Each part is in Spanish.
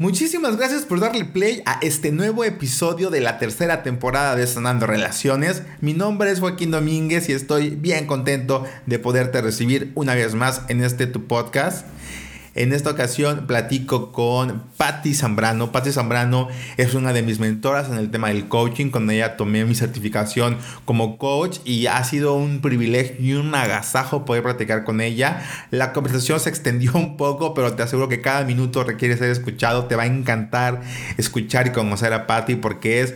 Muchísimas gracias por darle play a este nuevo episodio de la tercera temporada de Sanando Relaciones. Mi nombre es Joaquín Domínguez y estoy bien contento de poderte recibir una vez más en este tu podcast. En esta ocasión platico con Patti Zambrano. Patti Zambrano es una de mis mentoras en el tema del coaching. Con ella tomé mi certificación como coach y ha sido un privilegio y un agasajo poder platicar con ella. La conversación se extendió un poco, pero te aseguro que cada minuto requiere ser escuchado. Te va a encantar escuchar y conocer a Patti porque es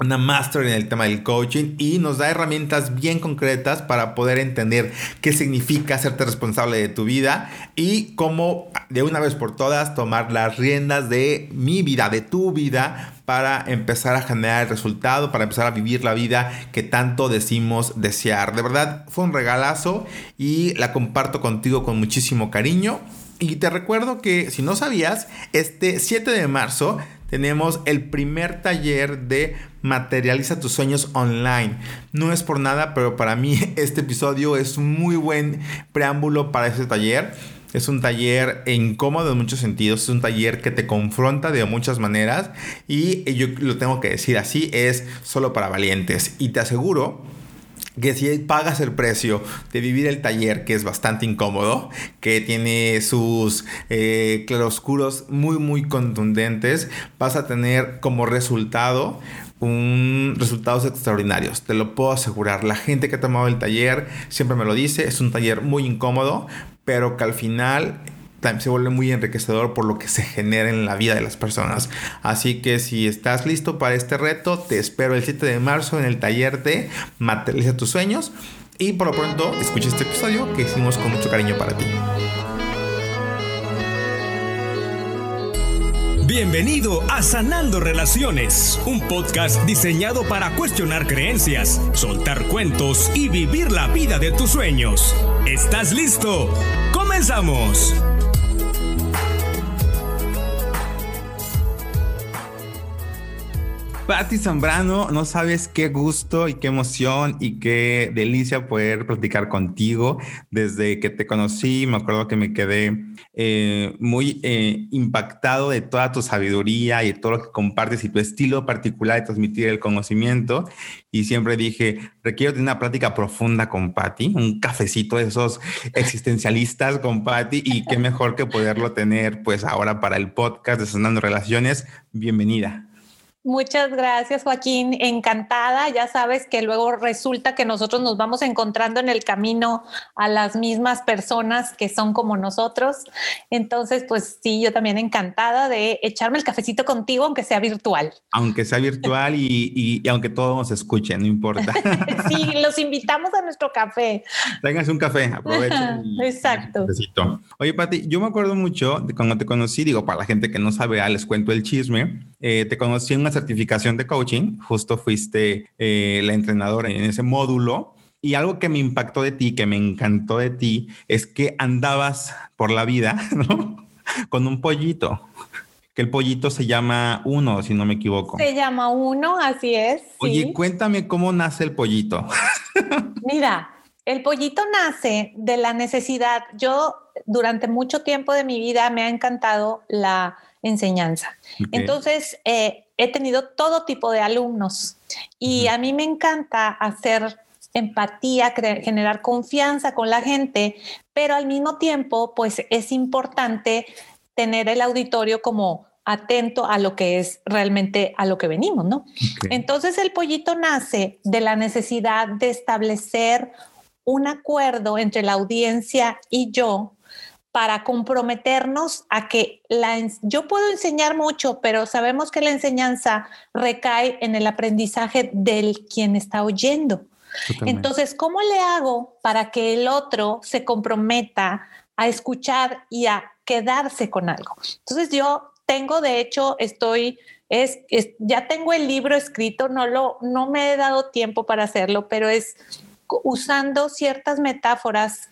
una máster en el tema del coaching y nos da herramientas bien concretas para poder entender qué significa hacerte responsable de tu vida y cómo de una vez por todas tomar las riendas de mi vida, de tu vida, para empezar a generar el resultado, para empezar a vivir la vida que tanto decimos desear. De verdad, fue un regalazo y la comparto contigo con muchísimo cariño. Y te recuerdo que si no sabías, este 7 de marzo tenemos el primer taller de Materializa tus sueños online. No es por nada, pero para mí este episodio es un muy buen preámbulo para ese taller. Es un taller incómodo en muchos sentidos, es un taller que te confronta de muchas maneras y yo lo tengo que decir así, es solo para valientes. Y te aseguro que si pagas el precio de vivir el taller, que es bastante incómodo, que tiene sus eh, claroscuros muy, muy contundentes, vas a tener como resultado un resultados extraordinarios, te lo puedo asegurar. La gente que ha tomado el taller siempre me lo dice, es un taller muy incómodo, pero que al final se vuelve muy enriquecedor por lo que se genera en la vida de las personas. Así que si estás listo para este reto, te espero el 7 de marzo en el taller de Materializa tus sueños. Y por lo pronto, escucha este episodio que hicimos con mucho cariño para ti. Bienvenido a Sanando Relaciones, un podcast diseñado para cuestionar creencias, soltar cuentos y vivir la vida de tus sueños. ¿Estás listo? ¡Comenzamos! Patti Zambrano, no sabes qué gusto y qué emoción y qué delicia poder platicar contigo. Desde que te conocí, me acuerdo que me quedé eh, muy eh, impactado de toda tu sabiduría y todo lo que compartes y tu estilo particular de transmitir el conocimiento. Y siempre dije, requiero tener una plática profunda con Patti, un cafecito de esos existencialistas con Patti y qué mejor que poderlo tener pues ahora para el podcast de Sonando Relaciones. Bienvenida. Muchas gracias, Joaquín. Encantada. Ya sabes que luego resulta que nosotros nos vamos encontrando en el camino a las mismas personas que son como nosotros. Entonces, pues sí, yo también encantada de echarme el cafecito contigo, aunque sea virtual. Aunque sea virtual y, aunque todos nos escuchen, no importa. sí, los invitamos a nuestro café. Tráiganse un café, aprovechen. Exacto. Oye, Pati, yo me acuerdo mucho de cuando te conocí, digo, para la gente que no sabe, ah, les cuento el chisme. Eh, te conocí en una certificación de coaching, justo fuiste eh, la entrenadora en ese módulo. Y algo que me impactó de ti, que me encantó de ti, es que andabas por la vida, ¿no? Con un pollito. Que el pollito se llama uno, si no me equivoco. Se llama uno, así es. Oye, cuéntame cómo nace el pollito. Mira, el pollito nace de la necesidad. Yo durante mucho tiempo de mi vida me ha encantado la enseñanza. Entonces, eh, he tenido todo tipo de alumnos y a mí me encanta hacer empatía, generar confianza con la gente, pero al mismo tiempo, pues es importante tener el auditorio como atento a lo que es realmente a lo que venimos, ¿no? Entonces el pollito nace de la necesidad de establecer un acuerdo entre la audiencia y yo para comprometernos a que la, yo puedo enseñar mucho, pero sabemos que la enseñanza recae en el aprendizaje del quien está oyendo. Entonces, ¿cómo le hago para que el otro se comprometa a escuchar y a quedarse con algo? Entonces, yo tengo, de hecho, estoy, es, ya tengo el libro escrito, no, lo, no me he dado tiempo para hacerlo, pero es usando ciertas metáforas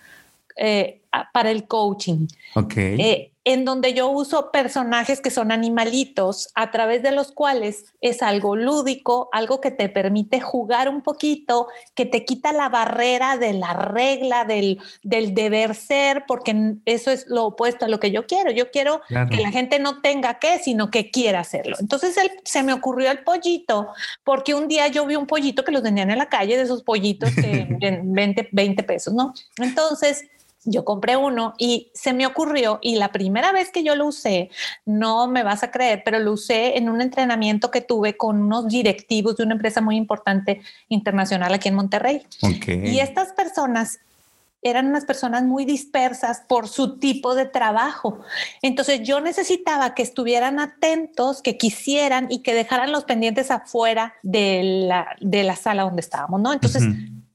eh, para el coaching. Okay. Eh, en donde yo uso personajes que son animalitos, a través de los cuales es algo lúdico, algo que te permite jugar un poquito, que te quita la barrera de la regla, del, del deber ser, porque eso es lo opuesto a lo que yo quiero. Yo quiero que la gente no tenga que, sino que quiera hacerlo. Entonces él, se me ocurrió el pollito, porque un día yo vi un pollito que los vendían en la calle, de esos pollitos que 20, 20 pesos, ¿no? Entonces yo compré uno y se me ocurrió y la primera vez que yo lo usé, no me vas a creer, pero lo usé en un entrenamiento que tuve con unos directivos de una empresa muy importante internacional aquí en Monterrey. Y estas personas eran unas personas muy dispersas por su tipo de trabajo. Entonces yo necesitaba que estuvieran atentos, que quisieran y que dejaran los pendientes afuera de la, de la sala donde estábamos, ¿no? Entonces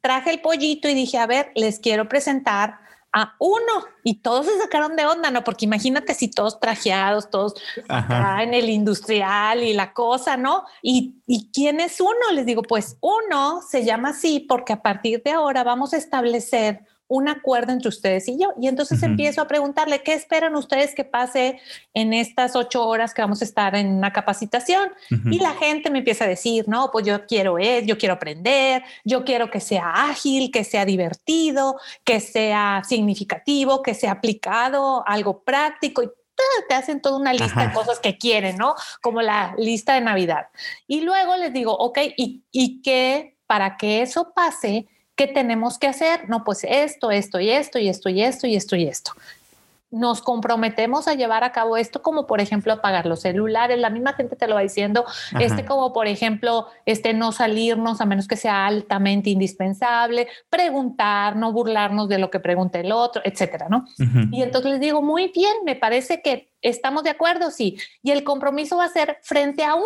traje el pollito y dije, a ver, les quiero presentar a uno y todos se sacaron de onda, ¿no? Porque imagínate si todos trajeados, todos en el industrial y la cosa, ¿no? ¿Y, ¿Y quién es uno? Les digo, pues uno se llama así porque a partir de ahora vamos a establecer un acuerdo entre ustedes y yo. Y entonces empiezo a preguntarle, ¿qué esperan ustedes que pase en estas ocho horas que vamos a estar en una capacitación? Y la gente me empieza a decir, no, pues yo quiero es, yo quiero aprender, yo quiero que sea ágil, que sea divertido, que sea significativo, que sea aplicado, algo práctico y te hacen toda una lista de cosas que quieren, ¿no? Como la lista de Navidad. Y luego les digo, ok, ¿y, y qué? Para que eso pase, ¿Qué tenemos que hacer? No, pues esto, esto y esto y esto y esto y esto y esto. Nos comprometemos a llevar a cabo esto, como por ejemplo apagar los celulares. La misma gente te lo va diciendo. Este, como por ejemplo, este no salirnos a menos que sea altamente indispensable, preguntar, no burlarnos de lo que pregunte el otro, etcétera, ¿no? Y entonces les digo, muy bien, me parece que estamos de acuerdo, sí. Y el compromiso va a ser frente a uno.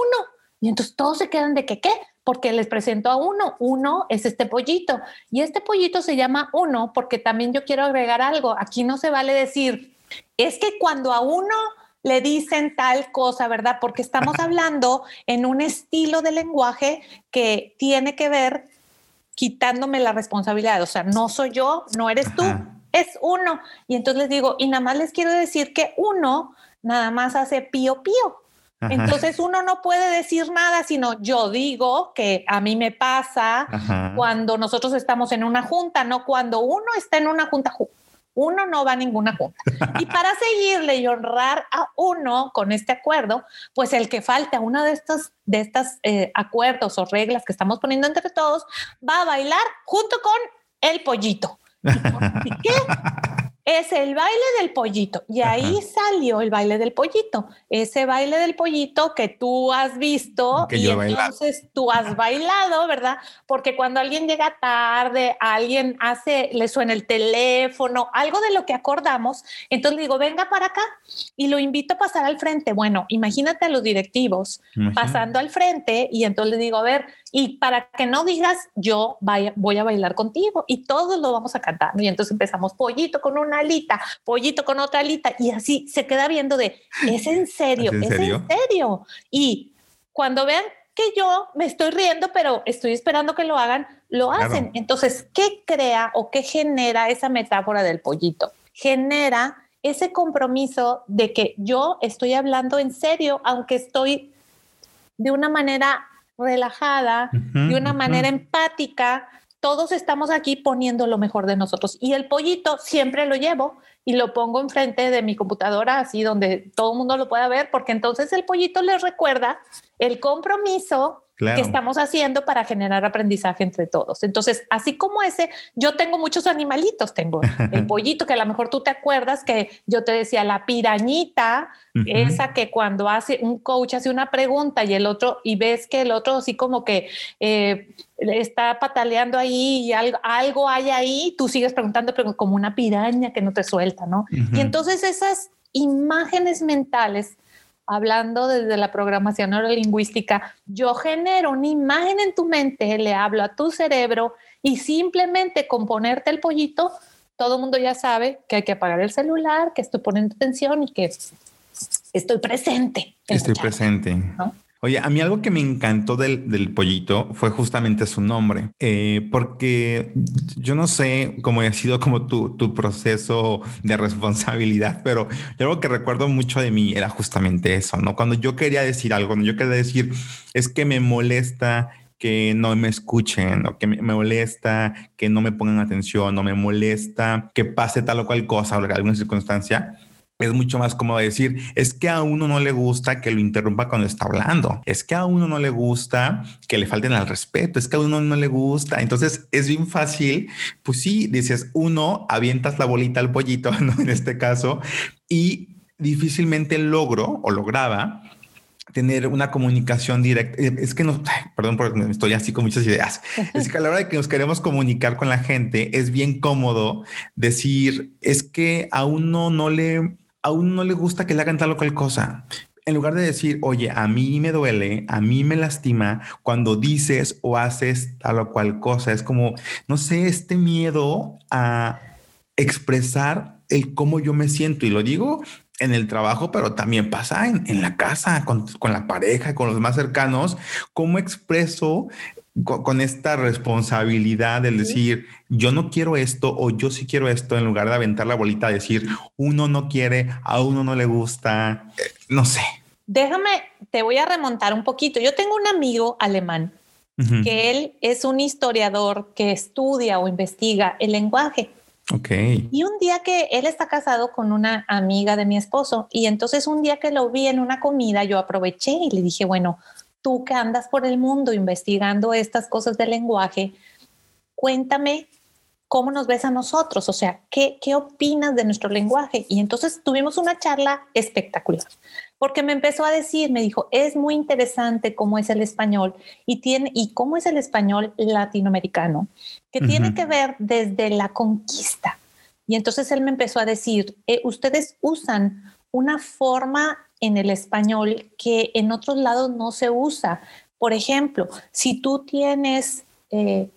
Y entonces todos se quedan de que qué, porque les presento a uno. Uno es este pollito y este pollito se llama uno porque también yo quiero agregar algo. Aquí no se vale decir, es que cuando a uno le dicen tal cosa, ¿verdad? Porque estamos hablando en un estilo de lenguaje que tiene que ver quitándome la responsabilidad. O sea, no soy yo, no eres tú, es uno. Y entonces les digo, y nada más les quiero decir que uno nada más hace pío pío. Entonces uno no puede decir nada, sino yo digo que a mí me pasa cuando nosotros estamos en una junta, no cuando uno está en una junta. Uno no va a ninguna junta. Y para seguirle y honrar a uno con este acuerdo, pues el que falte a uno de estos de estas eh, acuerdos o reglas que estamos poniendo entre todos va a bailar junto con el pollito. ¿Y qué? es el baile del pollito. Y ahí salió el baile del pollito. Ese baile del pollito que tú has visto y entonces tú has bailado, ¿verdad? Porque cuando alguien llega tarde, alguien hace, le suena el teléfono, algo de lo que acordamos, entonces digo, venga para acá y lo invito a pasar al frente. Bueno, imagínate a los directivos pasando al frente y entonces le digo, a ver, y para que no digas, yo voy a bailar contigo y todos lo vamos a cantar. Y entonces empezamos pollito con una alita, pollito con otra alita y así se queda viendo de, es en serio, es en serio. Y cuando vean que yo me estoy riendo, pero estoy esperando que lo hagan, lo hacen. Entonces, ¿qué crea o qué genera esa metáfora del pollito? Genera ese compromiso de que yo estoy hablando en serio, aunque estoy de una manera relajada, de una manera empática. Todos estamos aquí poniendo lo mejor de nosotros. Y el pollito siempre lo llevo y lo pongo enfrente de mi computadora, así donde todo el mundo lo pueda ver, porque entonces el pollito les recuerda el compromiso que estamos haciendo para generar aprendizaje entre todos. Entonces, así como ese, yo tengo muchos animalitos, tengo el pollito, que a lo mejor tú te acuerdas que yo te decía, la pirañita, esa que cuando hace un coach hace una pregunta y el otro, y ves que el otro así como que eh, está pataleando ahí y algo, algo hay ahí, tú sigues preguntando, pero como una piraña que no te suelta, ¿no? Y entonces esas imágenes mentales hablando desde la programación neurolingüística, yo genero una imagen en tu mente, le hablo a tu cerebro y simplemente con ponerte el pollito, todo el mundo ya sabe que hay que apagar el celular, que estoy poniendo atención y que estoy presente. Estoy presente. Oye, a mí algo que me encantó del, pollito fue justamente su nombre, eh, porque yo no sé cómo ha sido como tu, tu proceso de responsabilidad, pero algo que recuerdo mucho de mí era justamente eso, ¿no? Cuando yo quería decir algo, yo quería decir, es que me molesta que no me escuchen o que me, molesta que no me pongan atención o me molesta que pase tal o cual cosa o alguna circunstancia es mucho más cómodo decir, es que a uno no le gusta que lo interrumpa cuando está hablando, es que a uno no le gusta que le falten al respeto, es que a uno no le gusta. Entonces es bien fácil, pues sí, dices, uno, avientas la bolita al pollito, ¿no? En este caso, y difícilmente logro o lograba tener una comunicación directa. Eh, es que no, perdón porque estoy así con muchas ideas. Es que a la hora de que nos queremos comunicar con la gente, es bien cómodo decir, es que a uno no le, a uno no le gusta que le hagan tal o cual cosa. En lugar de decir, oye, a mí me duele, a mí me lastima cuando dices o haces tal o cual cosa. Es como, no sé, este miedo a expresar el cómo yo me siento. Y lo digo en el trabajo, pero también pasa en, la casa, con, la pareja, con los más cercanos, cómo expreso con, esta responsabilidad del decir, yo no quiero esto o yo sí quiero esto, en lugar de aventar la bolita, decir, uno no quiere, a uno no le gusta, eh, no sé. Déjame, te voy a remontar un poquito. Yo tengo un amigo alemán que él es un historiador que estudia o investiga el lenguaje. Ok. Y un día que él está casado con una amiga de mi esposo y entonces un día que lo vi en una comida, yo aproveché y le dije, bueno, tú que andas por el mundo investigando estas cosas del lenguaje, cuéntame cómo nos ves a nosotros, o sea, ¿qué, qué opinas de nuestro lenguaje? Y entonces tuvimos una charla espectacular, porque me empezó a decir, me dijo, es muy interesante cómo es el español y, tiene, y cómo es el español latinoamericano, que tiene que ver desde la conquista. Y entonces él me empezó a decir, eh, ustedes usan una forma en el español que en otros lados no se usa. Por ejemplo, si tú tienes eh,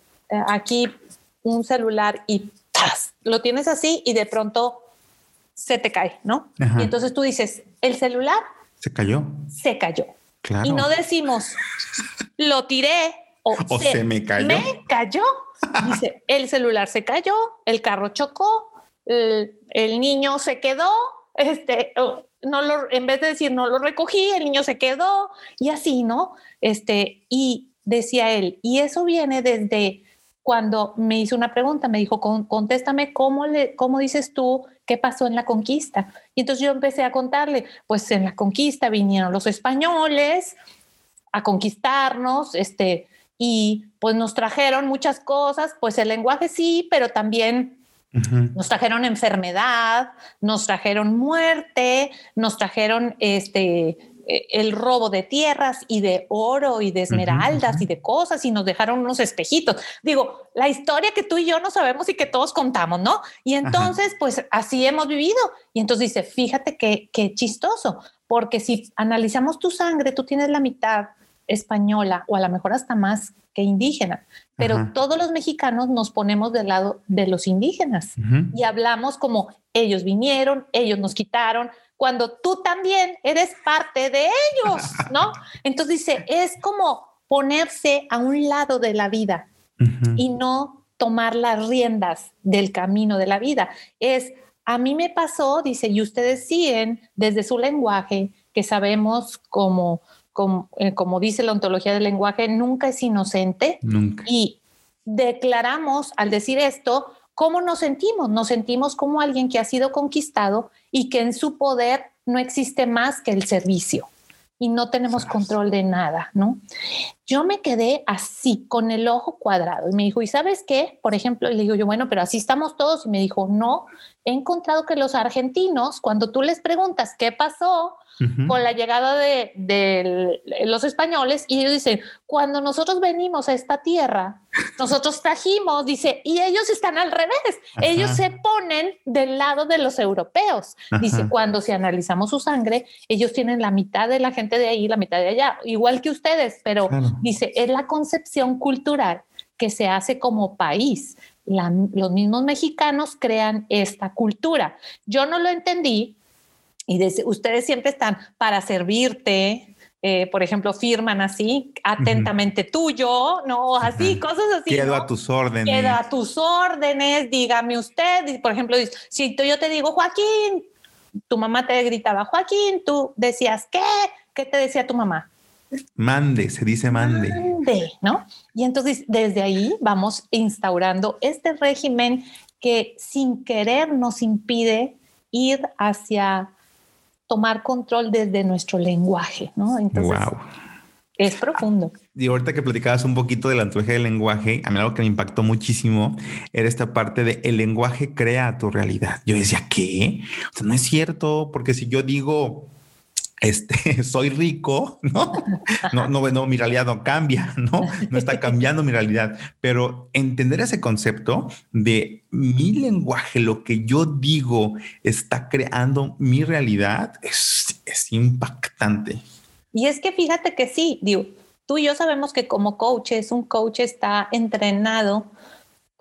aquí un celular y lo tienes así y de pronto se te cae, ¿no? Y entonces tú dices, el celular se cayó. Se cayó. Y no decimos, lo tiré o, se, me cayó. Me cayó. Dice, el celular se cayó, el carro chocó, el, niño se quedó, este, no lo, en vez de decir no lo recogí, el niño se quedó y así, ¿no? Este, y decía él, y eso viene desde cuando me hizo una pregunta, me dijo, contéstame cómo, le, cómo dices tú qué pasó en la conquista. Y entonces yo empecé a contarle, pues en la conquista vinieron los españoles a conquistarnos, este, y pues nos trajeron muchas cosas, pues el lenguaje sí, pero también nos trajeron enfermedad, nos trajeron muerte, nos trajeron este eh, el robo de tierras y de oro y de esmeraldas y de cosas y nos dejaron unos espejitos. Digo, la historia que tú y yo no sabemos y que todos contamos, ¿no? Y entonces, pues así hemos vivido. Y entonces dice, fíjate qué, qué chistoso, porque si analizamos tu sangre, tú tienes la mitad española o a lo mejor hasta más que indígena, pero todos los mexicanos nos ponemos del lado de los indígenas y hablamos como ellos vinieron, ellos nos quitaron, cuando tú también eres parte de ellos, ¿no? Entonces dice, es como ponerse a un lado de la vida y no tomar las riendas del camino de la vida. Es, a mí me pasó, dice, y ustedes siguen desde su lenguaje, que sabemos como, como, eh, como dice la ontología del lenguaje, nunca es inocente. Nunca. Y declaramos al decir esto, ¿cómo nos sentimos? Nos sentimos como alguien que ha sido conquistado y que en su poder no existe más que el servicio y no tenemos control de nada, ¿no? Yo me quedé así, con el ojo cuadrado y me dijo, ¿y sabes qué? Por ejemplo, le digo yo, bueno, pero así estamos todos y me dijo, no, he encontrado que los argentinos, cuando tú les preguntas qué pasó, con la llegada de, los españoles y ellos dicen, cuando nosotros venimos a esta tierra, nosotros trajimos, dice, y ellos están al revés, ellos se ponen del lado de los europeos. Dice, cuando si analizamos su sangre, ellos tienen la mitad de la gente de ahí, la mitad de allá, igual que ustedes, pero dice, es la concepción cultural que se hace como país. los mismos mexicanos crean esta cultura. Yo no lo entendí y ustedes siempre están para servirte, eh, por ejemplo, firman así, atentamente tuyo, no, así, cosas así. Quedo a tus órdenes. Quedo a tus órdenes, dígame usted. Por ejemplo, si yo te digo, Joaquín, tu mamá te gritaba, Joaquín, tú decías, ¿qué? ¿Qué te decía tu mamá? Mande, se dice mande. Mande, ¿no? Y entonces desde ahí vamos instaurando este régimen que sin querer nos impide ir hacia tomar control desde nuestro lenguaje, ¿no? Entonces, wow. Es profundo. Y ahorita que platicabas un poquito del lenguaje del lenguaje, a mí algo que me impactó muchísimo era esta parte de el lenguaje crea tu realidad. Yo decía, ¿qué? O sea, no es cierto, porque si yo digo, este, soy rico, ¿no? No, no, no, mi realidad no cambia, ¿no? No está cambiando mi realidad, pero entender ese concepto de mi lenguaje, lo que yo digo está creando mi realidad es, es impactante. Y es que fíjate que sí, digo, tú y yo sabemos que como coaches, un coach está entrenado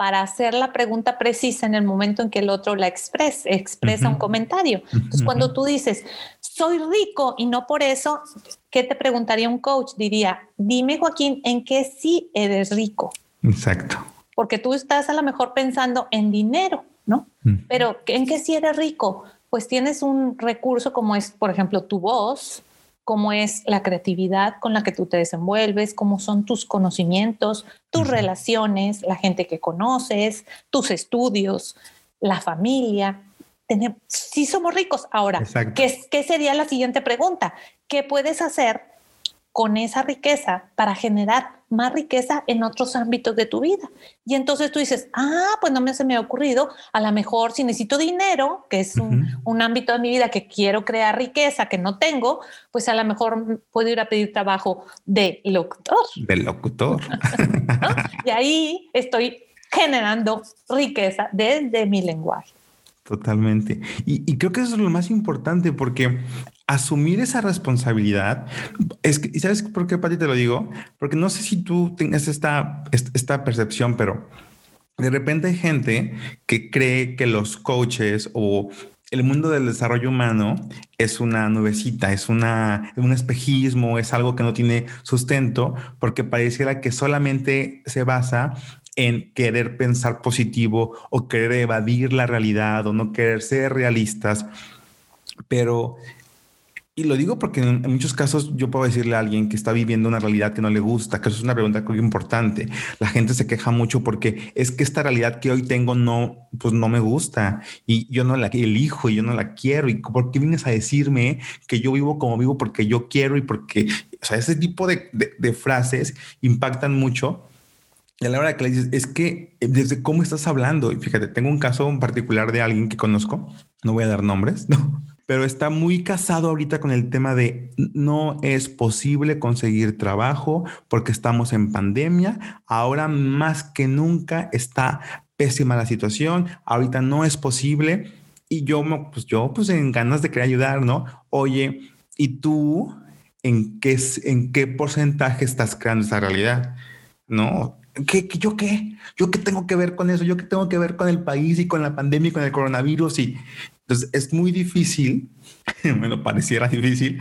para hacer la pregunta precisa en el momento en que el otro la expresa, expresa un comentario. Entonces, cuando tú dices, soy rico y no por eso, ¿qué te preguntaría un coach? Diría, dime Joaquín, ¿en qué sí eres rico? Exacto. Porque tú estás a lo mejor pensando en dinero, ¿no? Pero ¿en qué sí eres rico? Pues tienes un recurso como es, por ejemplo, tu voz, cómo es la creatividad con la que tú te desenvuelves, cómo son tus conocimientos, tus relaciones, la gente que conoces, tus estudios, la familia. Tenemos, sí somos ricos. Ahora, ¿qué, ¿qué sería la siguiente pregunta? ¿Qué puedes hacer con esa riqueza para generar más riqueza en otros ámbitos de tu vida. Y entonces tú dices, ah, pues no me se me ha ocurrido, a lo mejor si necesito dinero, que es un, ámbito de mi vida que quiero crear riqueza que no tengo, pues a lo mejor puedo ir a pedir trabajo de locutor. De locutor. Y ahí estoy generando riqueza desde mi lenguaje. Totalmente. Y, creo que eso es lo más importante porque asumir esa responsabilidad es que, ¿y sabes por qué, Pati, te lo digo? Porque no sé si tú tengas esta, esta percepción, pero de repente hay gente que cree que los coaches o el mundo del desarrollo humano es una nubecita, es una, un espejismo, es algo que no tiene sustento, porque pareciera que solamente se basa en querer pensar positivo o querer evadir la realidad o no querer ser realistas. Pero, y lo digo porque en, muchos casos yo puedo decirle a alguien que está viviendo una realidad que no le gusta, que eso es una pregunta muy importante. La gente se queja mucho porque es que esta realidad que hoy tengo no, pues no me gusta y yo no la elijo y yo no la quiero. ¿Y por qué vienes a decirme que yo vivo como vivo porque yo quiero y porque, o sea, ese tipo de, de frases impactan mucho y a la hora que le dices, es que eh, desde cómo estás hablando, y fíjate, tengo un caso en particular de alguien que conozco, no voy a dar nombres, no, pero está muy casado ahorita con el tema de no es posible conseguir trabajo porque estamos en pandemia, ahora más que nunca está pésima la situación, ahorita no es posible y yo, pues yo, pues en ganas de querer ayudar, ¿no? Oye, ¿y tú en qué, en qué porcentaje estás creando esa realidad? No, ¿Qué, yo qué? ¿Yo qué tengo que ver con eso? ¿Yo qué tengo que ver con el país y con la pandemia y con el coronavirus? Y entonces es muy difícil, bueno, pareciera difícil,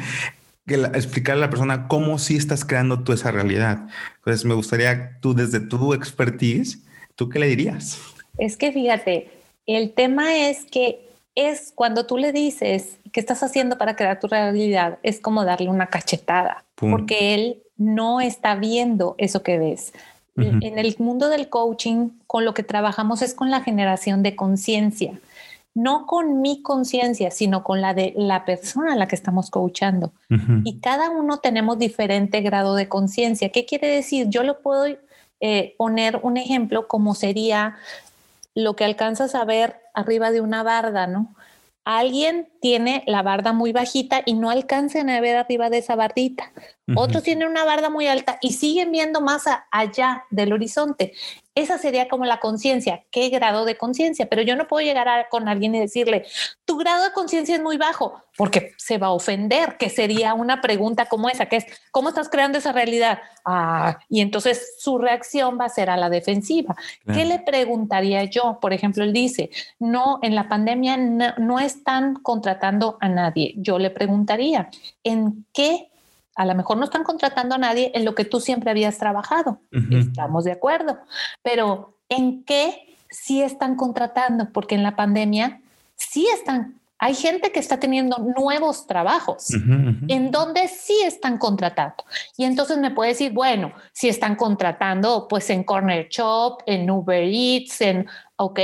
que explicarle a la persona cómo sí estás creando tú esa realidad. Entonces me gustaría tú desde tu expertise, ¿tú qué le dirías? Es que fíjate, el tema es que es cuando tú le dices qué estás haciendo para crear tu realidad, es como darle una cachetada, porque él no está viendo eso que ves. En el mundo del coaching, con lo que trabajamos es con la generación de conciencia, no con mi conciencia, sino con la de la persona a la que estamos coachando. Y cada uno tenemos diferente grado de conciencia. ¿Qué quiere decir? Yo lo puedo eh, poner un ejemplo como sería lo que alcanzas a ver arriba de una barda, ¿no? Alguien tiene la barda muy bajita y no alcanzan a ver arriba de esa bardita. Otros tienen una barda muy alta y siguen viendo más allá del horizonte. Esa sería como la conciencia, qué grado de conciencia, pero yo no puedo llegar con alguien y decirle, tu grado de conciencia es muy bajo, porque se va a ofender, que sería una pregunta como esa, que es, ¿cómo estás creando esa realidad? Ah, y entonces su reacción va a ser a la defensiva. ¿Qué le preguntaría yo? Por ejemplo, él dice, no, en la pandemia no, no están contratando a nadie. Yo le preguntaría, ¿en qué A lo mejor no están contratando a nadie en lo que tú siempre habías trabajado. Estamos de acuerdo. Pero ¿en qué sí están contratando? Porque en la pandemia sí están hay gente que está teniendo nuevos trabajos en donde sí están contratando. Y entonces me puede decir, bueno, si están contratando, pues en Corner Shop, en Uber Eats, en, ok,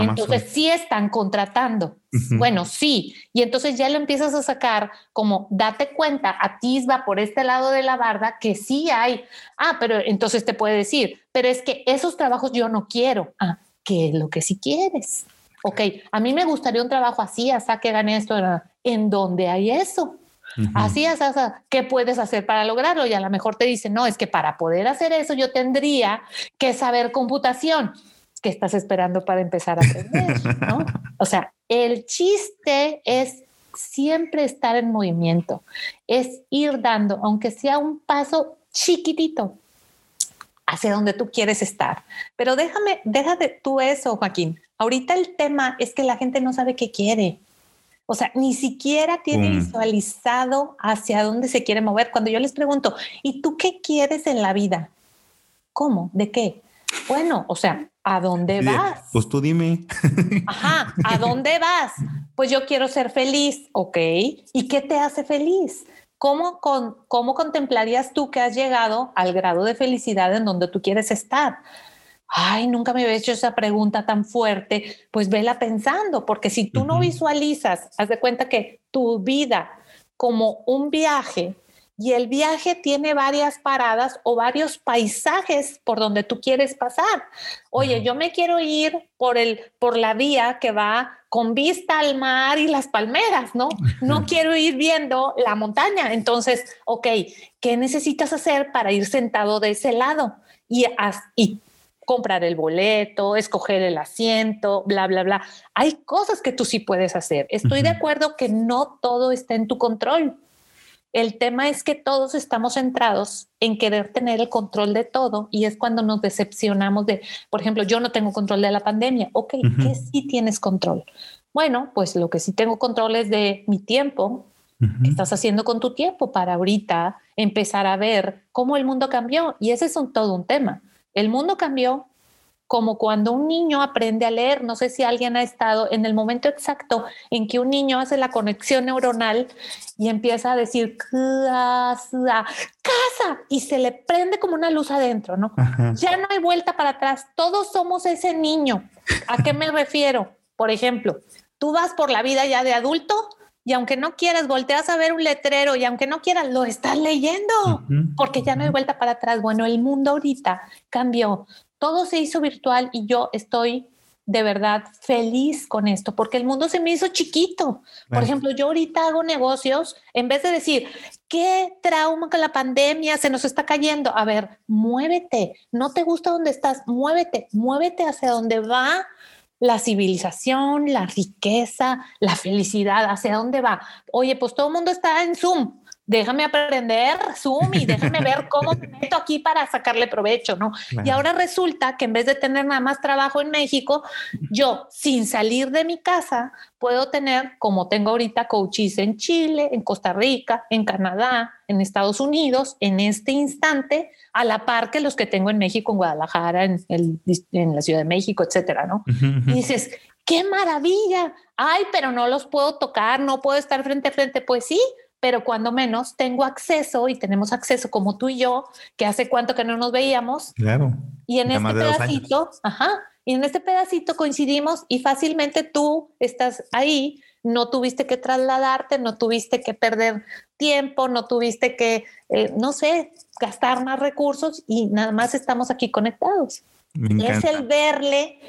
entonces sí están contratando. Bueno, sí. Y entonces ya lo empiezas a sacar como, date cuenta, atisba por este lado de la barda que sí hay. Ah, pero entonces te puede decir, pero es que esos trabajos yo no quiero. Ah, ¿qué es lo que sí quieres? Ok, a mí me gustaría un trabajo así, hasta que gane esto, en donde hay eso. Así es, ¿qué puedes hacer para lograrlo? Y a lo mejor te dicen, no, es que para poder hacer eso yo tendría que saber computación. ¿Qué estás esperando para empezar a aprender? ¿no? O sea, el chiste es siempre estar en movimiento, es ir dando, aunque sea un paso chiquitito, hacia donde tú quieres estar. Pero déjame, déjate tú eso, Joaquín. Ahorita el tema es que la gente no sabe qué quiere. O sea, ni siquiera tiene visualizado hacia dónde se quiere mover. Cuando yo les pregunto, ¿y tú qué quieres en la vida? ¿Cómo? ¿De qué? Bueno, o sea, ¿a dónde vas? Pues tú dime. Ajá, ¿a dónde vas? Pues yo quiero ser feliz, ¿ok? ¿Y qué te hace feliz? ¿Cómo, con, ¿Cómo contemplarías tú que has llegado al grado de felicidad en donde tú quieres estar? Ay, nunca me había hecho esa pregunta tan fuerte. Pues vela pensando, porque si tú no visualizas, haz de cuenta que tu vida como un viaje y el viaje tiene varias paradas o varios paisajes por donde tú quieres pasar. Oye, yo me quiero ir por el por la vía que va con vista al mar y las palmeras, ¿no? No quiero ir viendo la montaña. Entonces, ok, ¿qué necesitas hacer para ir sentado de ese lado? Y, y comprar el boleto, escoger el asiento, bla, bla, bla. Hay cosas que tú sí puedes hacer. Estoy de acuerdo que no todo está en tu control. El tema es que todos estamos centrados en querer tener el control de todo y es cuando nos decepcionamos de, por ejemplo, yo no tengo control de la pandemia. Ok, ¿qué sí tienes control? Bueno, pues lo que sí tengo control es de mi tiempo. ¿Qué estás haciendo con tu tiempo para ahorita empezar a ver cómo el mundo cambió? Y ese es un, todo un tema. El mundo cambió como cuando un niño aprende a leer. No sé si alguien ha estado en el momento exacto en que un niño hace la conexión neuronal y empieza a decir casa, casa y se le prende como una luz adentro, ¿no? Ya no hay vuelta para atrás. Todos somos ese niño. ¿A qué me refiero? Por ejemplo, tú vas por la vida ya de adulto y aunque no quieras, volteas a ver un letrero y aunque no quieras, lo estás leyendo porque ya no hay vuelta para atrás. Bueno, el mundo ahorita cambió todo se hizo virtual y yo estoy de verdad feliz con esto porque el mundo se me hizo chiquito. Por ejemplo, yo ahorita hago negocios en vez de decir, qué trauma con la pandemia se nos está cayendo. A ver, muévete, no te gusta donde estás, muévete, muévete hacia donde va la civilización, la riqueza, la felicidad, hacia dónde va. Oye, pues todo el mundo está en Zoom déjame aprender Zoom y déjame ver cómo me meto aquí para sacarle provecho, ¿no? Y ahora resulta que en vez de tener nada más trabajo en México, yo sin salir de mi casa puedo tener, como tengo ahorita, coaches en Chile, en Costa Rica, en Canadá, en Estados Unidos, en este instante, a la par que los que tengo en México, en Guadalajara, en, en la Ciudad de México, etcétera, ¿no? Y dices, ¡qué maravilla! Ay, pero no los puedo tocar, no puedo estar frente a frente. Pues sí, pero cuando menos tengo acceso y tenemos acceso como tú y yo, que hace cuánto que no nos veíamos. Claro. Y en este pedacito, ajá, y en este pedacito coincidimos y fácilmente tú estás ahí, no tuviste que trasladarte, no tuviste que perder tiempo, no tuviste que, eh, no sé, gastar más recursos y nada más estamos aquí conectados. Es el verle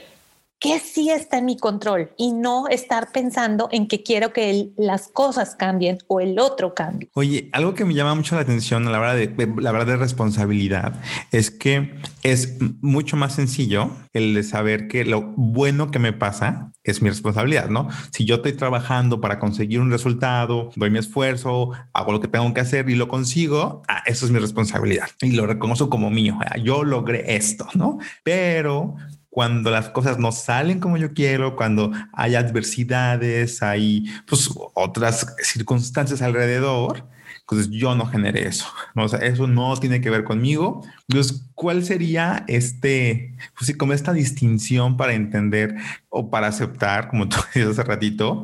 que sí está en mi control y no estar pensando en que quiero que las cosas cambien o el otro cambie. Oye, algo que me llama mucho la atención a la hora de, la verdad de responsabilidad es que es mucho más sencillo el de saber que lo bueno que me pasa es mi responsabilidad, ¿no? Si yo estoy trabajando para conseguir un resultado, doy mi esfuerzo, hago lo que tengo que hacer y lo consigo, ah, eso es mi responsabilidad y lo reconozco como mío. Ah, yo logré esto, ¿no? Pero cuando las cosas no salen como yo quiero, cuando hay adversidades, hay pues, otras circunstancias alrededor, Entonces yo no generé eso. O sea, eso no tiene que ver conmigo. Entonces, ¿cuál sería este, pues sí, como esta distinción para entender o para aceptar, como tú decías hace ratito,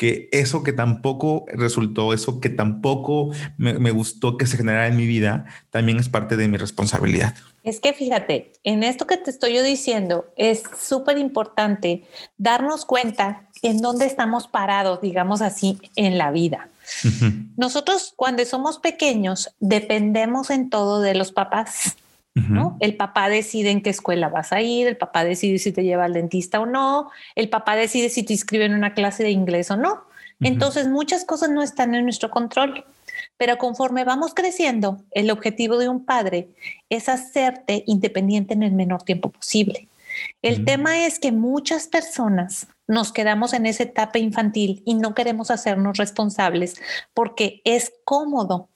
que eso que tampoco resultó, eso que tampoco me, me, gustó que se generara en mi vida, también es parte de mi responsabilidad. Es que fíjate, en esto que te estoy yo diciendo, es súper importante darnos cuenta en dónde estamos parados, digamos así, en la vida. Nosotros cuando somos pequeños dependemos en todo de los papás. ¿No? El papá decide en qué escuela vas a ir, el papá decide si te lleva al dentista o no, el papá decide si te inscribe en una clase de inglés o no. Entonces muchas cosas no están en nuestro control. Pero conforme vamos creciendo, el objetivo de un padre es hacerte independiente en el menor tiempo posible. El tema es que muchas personas nos quedamos en esa etapa infantil y no queremos hacernos responsables porque es cómodo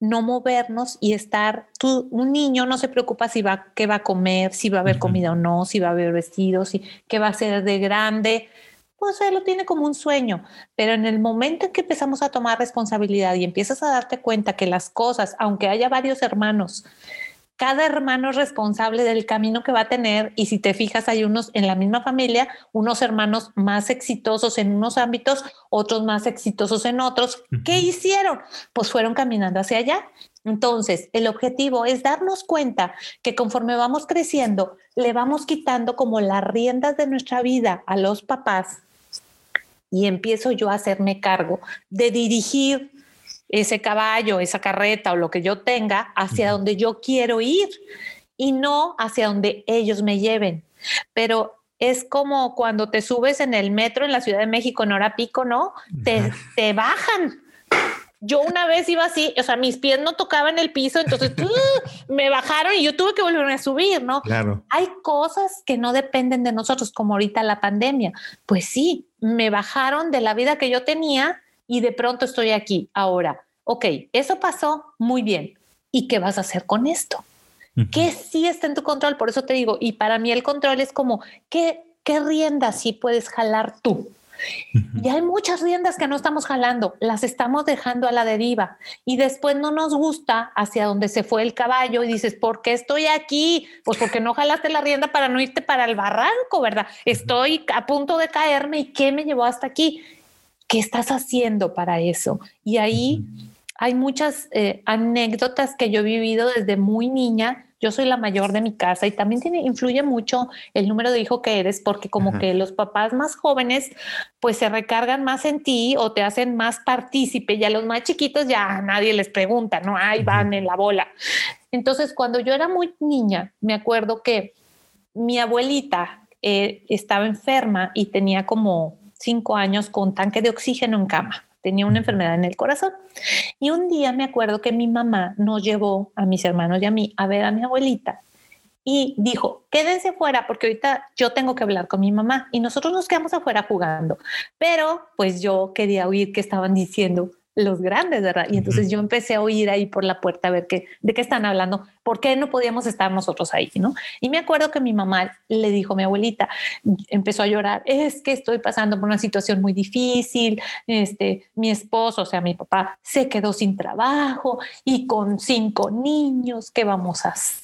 no movernos y estar, tú, un niño no se preocupa si va, qué va a comer, si va a haber comida o no, si va a haber vestidos, si, qué va a ser de grande, pues él lo tiene como un sueño, pero en el momento en que empezamos a tomar responsabilidad y empiezas a darte cuenta que las cosas, aunque haya varios hermanos, cada hermano es responsable del camino que va a tener y si te fijas hay unos en la misma familia, unos hermanos más exitosos en unos ámbitos, otros más exitosos en otros. ¿Qué hicieron? Pues fueron caminando hacia allá. Entonces, el objetivo es darnos cuenta que conforme vamos creciendo, le vamos quitando como las riendas de nuestra vida a los papás y empiezo yo a hacerme cargo de dirigir ese caballo, esa carreta o lo que yo tenga hacia donde yo quiero ir y no hacia donde ellos me lleven. Pero es como cuando te subes en el metro en la Ciudad de México en hora pico, ¿no? Te, te bajan. Yo una vez iba así, o sea, mis pies no tocaban el piso, entonces ¡uh! me bajaron y yo tuve que volverme a subir, ¿no? Claro. Hay cosas que no dependen de nosotros, como ahorita la pandemia. Pues sí, me bajaron de la vida que yo tenía y de pronto estoy aquí. Ahora, ok, eso pasó muy bien. ¿Y qué vas a hacer con esto? ¿Qué sí está en tu control? Por eso te digo, y para mí el control es como, ¿qué, qué riendas sí puedes jalar tú? Y hay muchas riendas que no estamos jalando, las estamos dejando a la deriva y después no nos gusta hacia donde se fue el caballo y dices, ¿por qué estoy aquí? Pues porque no jalaste la rienda para no irte para el barranco, ¿verdad? Estoy a punto de caerme y ¿qué me llevó hasta aquí? ¿Qué estás haciendo para eso? Y ahí hay muchas eh, anécdotas que yo he vivido desde muy niña. Yo soy la mayor de mi casa y también tiene, influye mucho el número de hijo que eres, porque como que los papás más jóvenes pues se recargan más en ti o te hacen más partícipe y a los más chiquitos ya nadie les pregunta, ¿no? Ahí van en la bola. Entonces, cuando yo era muy niña, me acuerdo que mi abuelita eh, estaba enferma y tenía como cinco años con tanque de oxígeno en cama. Tenía una enfermedad en el corazón. Y un día me acuerdo que mi mamá nos llevó a mis hermanos y a mí a ver a mi abuelita y dijo, quédense fuera porque ahorita yo tengo que hablar con mi mamá y nosotros nos quedamos afuera jugando. Pero pues yo quería oír qué estaban diciendo los grandes, ¿verdad? Y entonces yo empecé a oír ahí por la puerta a ver qué, de qué están hablando, por qué no podíamos estar nosotros ahí, ¿no? Y me acuerdo que mi mamá le dijo a mi abuelita, empezó a llorar, es que estoy pasando por una situación muy difícil, este, mi esposo, o sea, mi papá, se quedó sin trabajo y con cinco niños, ¿qué vamos a hacer?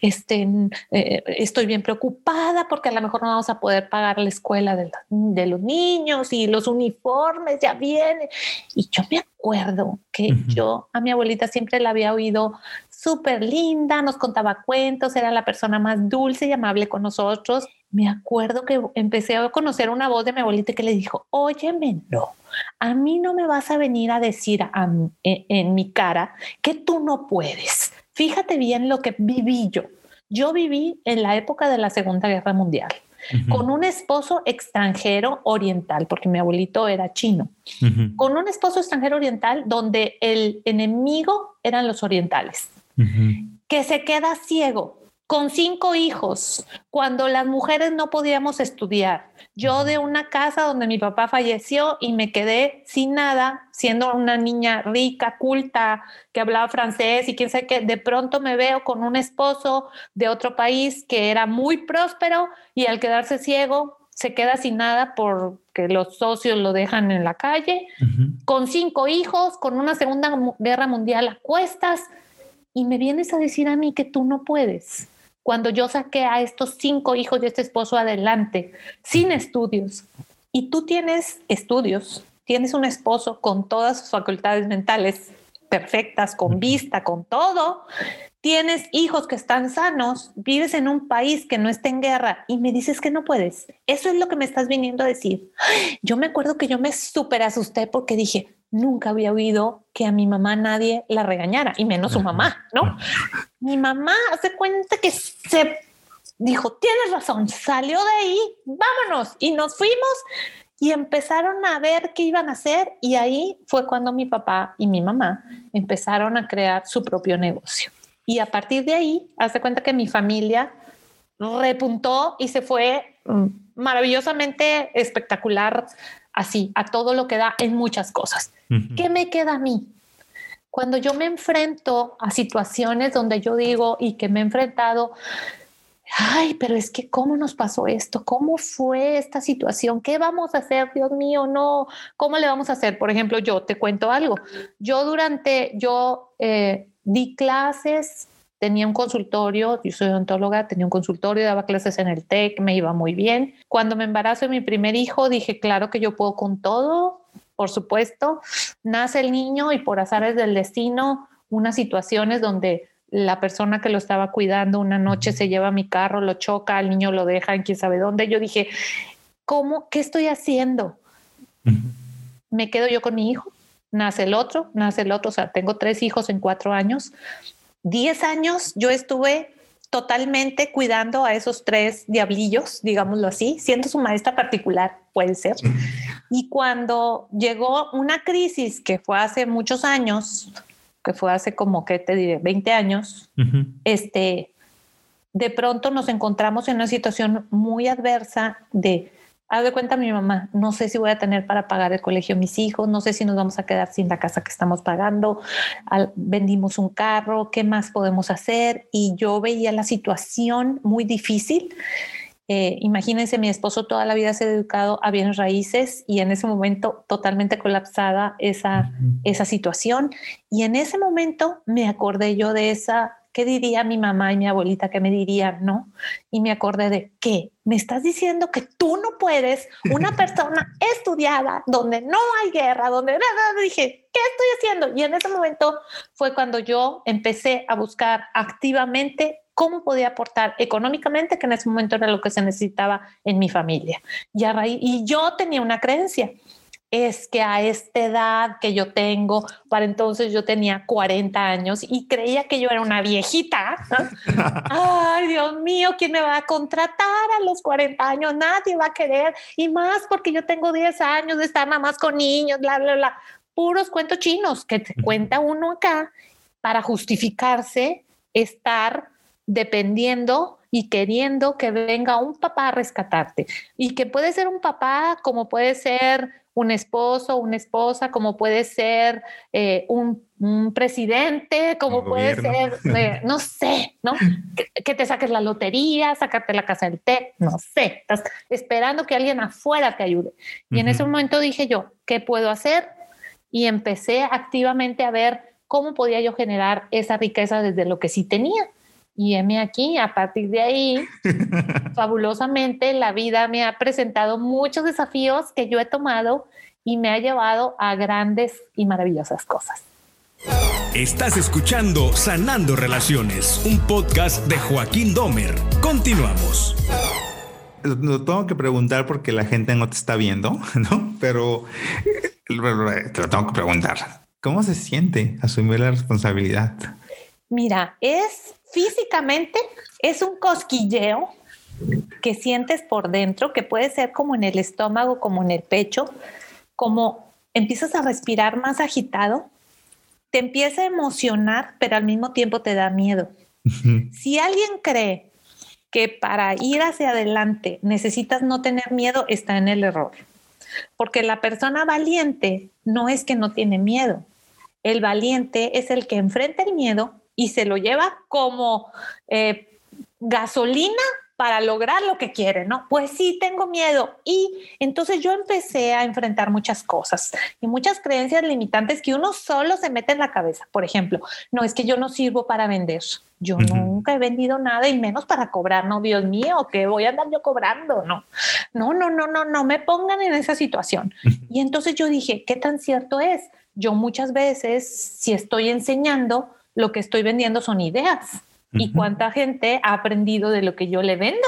Este, eh, estoy bien preocupada porque a lo mejor no vamos a poder pagar la escuela de, de los niños y los uniformes ya vienen. Y yo me acuerdo que yo a mi abuelita siempre la había oído súper linda, nos contaba cuentos, era la persona más dulce y amable con nosotros. Me acuerdo que empecé a conocer una voz de mi abuelita que le dijo, óyeme, no, a mí no me vas a venir a decir en mi cara que tú no puedes. Fíjate bien lo que viví yo. Yo viví en la época de la Segunda Guerra Mundial con un esposo extranjero oriental, porque mi abuelito era chino, con un esposo extranjero oriental donde el enemigo eran los orientales, que se queda ciego con cinco hijos, cuando las mujeres no podíamos estudiar. Yo de una casa donde mi papá falleció y me quedé sin nada, siendo una niña rica, culta, que hablaba francés y quién sabe qué, de pronto me veo con un esposo de otro país que era muy próspero y al quedarse ciego, se queda sin nada porque los socios lo dejan en la calle, con cinco hijos, con una segunda guerra mundial a cuestas, y me vienes a decir a mí que tú no puedes. Cuando yo saqué a estos cinco hijos de este esposo adelante, sin estudios, y tú tienes estudios, tienes un esposo con todas sus facultades mentales perfectas, con vista, con todo, tienes hijos que están sanos, vives en un país que no está en guerra y me dices que no puedes. Eso es lo que me estás viniendo a decir. Yo me acuerdo que yo me súper asusté porque dije, nunca había oído que a mi mamá nadie la regañara, y menos su mamá, ¿no? Mi mamá hace cuenta que se dijo, tienes razón, salió de ahí, vámonos, y nos fuimos y empezaron a ver qué iban a hacer y ahí fue cuando mi papá y mi mamá empezaron a crear su propio negocio. Y a partir de ahí, hace cuenta que mi familia repuntó y se fue mm, maravillosamente espectacular, así, a todo lo que da en muchas cosas. ¿Qué me queda a mí? Cuando yo me enfrento a situaciones donde yo digo y que me he enfrentado, ay, pero es que cómo nos pasó esto, cómo fue esta situación, qué vamos a hacer, Dios mío, no, cómo le vamos a hacer. Por ejemplo, yo te cuento algo. Yo durante, yo eh, di clases, tenía un consultorio, yo soy odontóloga, tenía un consultorio, daba clases en el TEC, me iba muy bien. Cuando me embarazo de mi primer hijo, dije, claro que yo puedo con todo, por supuesto. Nace el niño y por azares del destino, unas situaciones donde la persona que lo estaba cuidando una noche se lleva mi carro, lo choca, al niño lo deja en quién sabe dónde. Yo dije, ¿cómo? ¿Qué estoy haciendo? Me quedo yo con mi hijo, nace el otro, nace el otro, o sea, tengo tres hijos en cuatro años. Diez años yo estuve totalmente cuidando a esos tres diablillos, digámoslo así, siendo su maestra particular, puede ser. Y cuando llegó una crisis que fue hace muchos años, que fue hace como, que te diré? 20 años, este, de pronto nos encontramos en una situación muy adversa de, haz de cuenta mi mamá, no sé si voy a tener para pagar el colegio a mis hijos, no sé si nos vamos a quedar sin la casa que estamos pagando, vendimos un carro, ¿qué más podemos hacer? Y yo veía la situación muy difícil eh, imagínense, mi esposo toda la vida se ha dedicado a bienes raíces y en ese momento totalmente colapsada esa, esa situación. Y en ese momento me acordé yo de esa, ¿qué diría mi mamá y mi abuelita? ¿Qué me dirían? ¿No? Y me acordé de, ¿qué? ¿Me estás diciendo que tú no puedes, una persona estudiada, donde no hay guerra, donde dije, ¿qué estoy haciendo? Y en ese momento fue cuando yo empecé a buscar activamente cómo podía aportar económicamente, que en ese momento era lo que se necesitaba en mi familia. Y, y yo tenía una creencia, es que a esta edad que yo tengo, para entonces yo tenía 40 años y creía que yo era una viejita. Ay, Dios mío, ¿quién me va a contratar a los 40 años? Nadie va a querer. Y más porque yo tengo 10 años de estar nada más con niños, bla, bla, bla. Puros cuentos chinos que te cuenta uno acá para justificarse estar dependiendo y queriendo que venga un papá a rescatarte. Y que puede ser un papá como puede ser un esposo, una esposa, como puede ser eh, un, presidente, como puede ser, eh, no sé, ¿no? Que, te saques la lotería, sacarte la casa del té, no sé, estás esperando que alguien afuera te ayude. Y en ese momento dije yo, ¿qué puedo hacer? Y empecé activamente a ver cómo podía yo generar esa riqueza desde lo que sí tenía. Y heme aquí, a partir de ahí, fabulosamente, la vida me ha presentado muchos desafíos que yo he tomado y me ha llevado a grandes y maravillosas cosas. Estás escuchando Sanando Relaciones, un podcast de Joaquín Domer. Continuamos. Lo tengo que preguntar porque la gente no te está viendo, ¿no? Pero te lo tengo que preguntar. ¿Cómo se siente asumir la responsabilidad? Mira, es físicamente es un cosquilleo que sientes por dentro, que puede ser como en el estómago, como en el pecho, como empiezas a respirar más agitado, te empieza a emocionar, pero al mismo tiempo te da miedo. Si alguien cree que para ir hacia adelante necesitas no tener miedo, está en el error. Porque la persona valiente no es que no tiene miedo. El valiente es el que enfrenta el miedo y se lo lleva como eh, gasolina para lograr lo que quiere, ¿no? Pues sí, tengo miedo. Y entonces yo empecé a enfrentar muchas cosas y muchas creencias limitantes que uno solo se mete en la cabeza. Por ejemplo, no es que yo no sirvo para vender. Yo nunca he vendido nada y menos para cobrar, no, Dios mío, que voy a andar yo cobrando, no, no, no, no, no, no me pongan en esa situación. Y entonces yo dije, ¿qué tan cierto es? Yo muchas veces, si estoy enseñando, lo que estoy vendiendo son ideas y cuánta gente ha aprendido de lo que yo le vendo.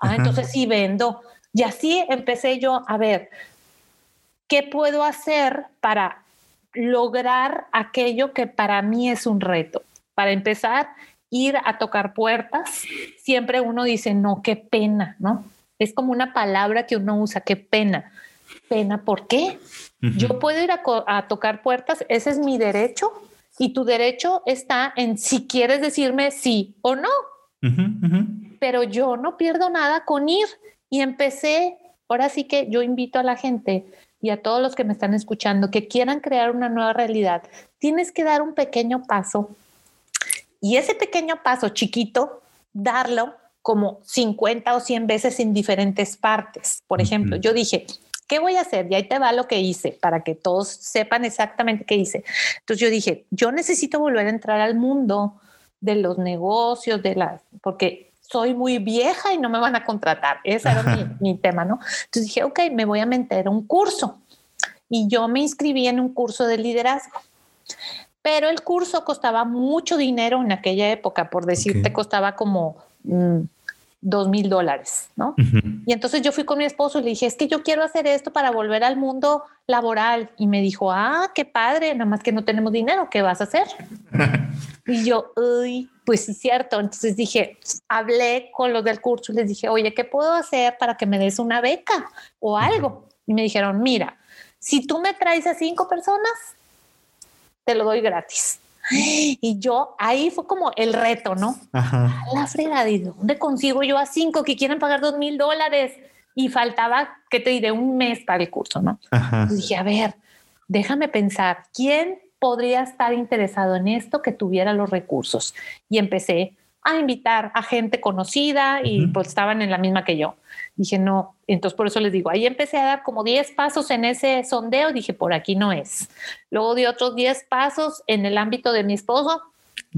Ah, entonces sí vendo. Y así empecé yo a ver, ¿qué puedo hacer para lograr aquello que para mí es un reto? Para empezar, ir a tocar puertas. Siempre uno dice, no, qué pena, ¿no? Es como una palabra que uno usa, qué pena. Pena, ¿por qué? Yo puedo ir a tocar puertas, ese es mi derecho y tu derecho está en si quieres decirme sí o no. Pero yo no pierdo nada con ir y empecé, ahora sí que yo invito a la gente y a todos los que me están escuchando que quieran crear una nueva realidad, tienes que dar un pequeño paso y ese pequeño paso chiquito, darlo como 50 o 100 veces en diferentes partes. Por ejemplo, yo dije, ¿qué voy a hacer? Y ahí te va lo que hice para que todos sepan exactamente qué hice. Entonces yo dije, yo necesito volver a entrar al mundo de los negocios, de las, porque soy muy vieja y no me van a contratar. Ese era mi, mi, tema, ¿no? Entonces dije, ok, me voy a meter un curso. Y yo me inscribí en un curso de liderazgo. Pero el curso costaba mucho dinero en aquella época, por decirte, costaba como... Mm, dos mil dólares, ¿no? Y entonces yo fui con mi esposo y le dije, es que yo quiero hacer esto para volver al mundo laboral. Y me dijo, ah, qué padre, nada más que no tenemos dinero, ¿qué vas a hacer? y yo, uy, pues sí, cierto. Entonces dije, hablé con los del curso y les dije, oye, ¿qué puedo hacer para que me des una beca o algo? Y me dijeron, mira, si tú me traes a cinco personas, te lo doy gratis. Y yo, ahí fue como el reto, ¿no? Ajá. La fregada, ¿y dónde consigo yo a cinco que quieren pagar dos mil dólares? Y faltaba, que te diré, un mes para el curso, ¿no? Ajá. dije, a ver, déjame pensar, ¿quién podría estar interesado en esto que tuviera los recursos? Y empecé a invitar a gente conocida y pues estaban en la misma que yo. Dije, no, entonces por eso les digo, ahí empecé a dar como 10 pasos en ese sondeo, dije, por aquí no es. Luego di otros 10 pasos en el ámbito de mi esposo,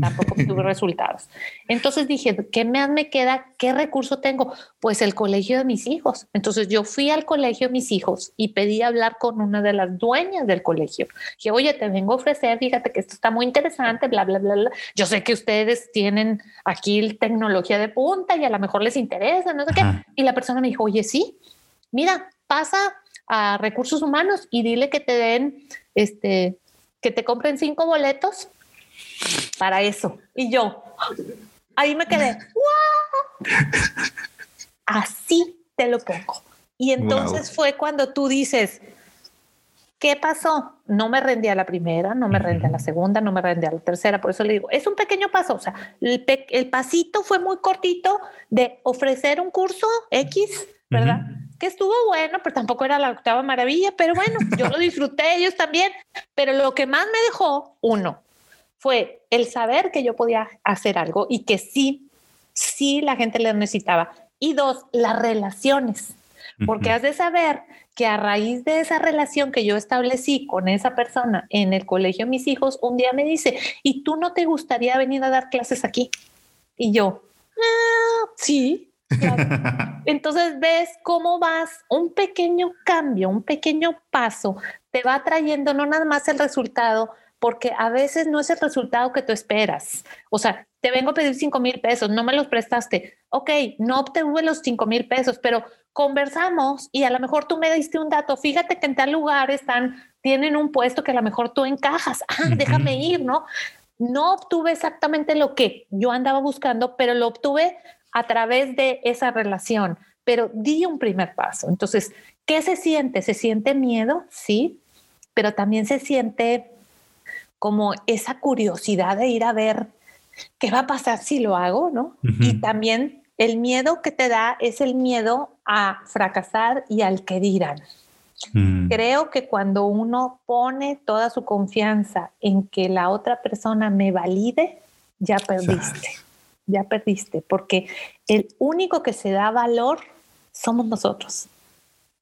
tampoco tuve resultados. Entonces dije, ¿qué más me queda? ¿Qué recurso tengo? Pues el colegio de mis hijos. Entonces yo fui al colegio de mis hijos y pedí hablar con una de las dueñas del colegio. Dije, oye, te vengo a ofrecer, fíjate que esto está muy interesante, bla, bla, bla, bla. Yo sé que ustedes tienen aquí tecnología de punta y a lo mejor les interesa, no sé qué. Y la persona me dijo, oye, sí, mira, pasa a recursos humanos y dile que te den, este, que te compren cinco boletos para eso. Y yo, ahí me quedé, así te lo pongo. Y entonces fue cuando tú dices, ¿qué pasó? No me rendí a la primera, no me rendí a la segunda, no me rendí a la tercera. Por eso le digo, es un pequeño paso. O sea, el, pasito fue muy cortito de ofrecer un curso X, ¿verdad? Que estuvo bueno, pero tampoco era la octava maravilla, pero bueno, yo lo disfruté, ellos también. Pero lo que más me dejó, uno, fue el saber que yo podía hacer algo y que sí, sí la gente le necesitaba. Y dos, las relaciones, porque has de saber que a raíz de esa relación que yo establecí con esa persona en el colegio de mis hijos, un día me dice, ¿y tú no te gustaría venir a dar clases aquí? Y yo, ah, sí. Entonces ves cómo vas, un pequeño cambio, un pequeño paso, te va trayendo no nada más el resultado, porque a veces no es el resultado que tú esperas. O sea, te vengo a pedir 5 mil pesos, no me los prestaste. Ok, no obtuve los 5 mil pesos, pero conversamos y a lo mejor tú me diste un dato. Fíjate que en tal lugar están, tienen un puesto que a lo mejor tú encajas. Ah, déjame ir, ¿no? No obtuve exactamente lo que yo andaba buscando, pero lo obtuve a través de esa relación. Pero di un primer paso. Entonces, ¿qué se siente? ¿Se siente miedo? Sí, pero también se siente como esa curiosidad de ir a ver qué va a pasar si lo hago, ¿no? Y también el miedo que te da es el miedo a fracasar y al que dirán. Mm. Creo que cuando uno pone toda su confianza en que la otra persona me valide, ya perdiste. ya perdiste, porque el único que se da valor somos nosotros.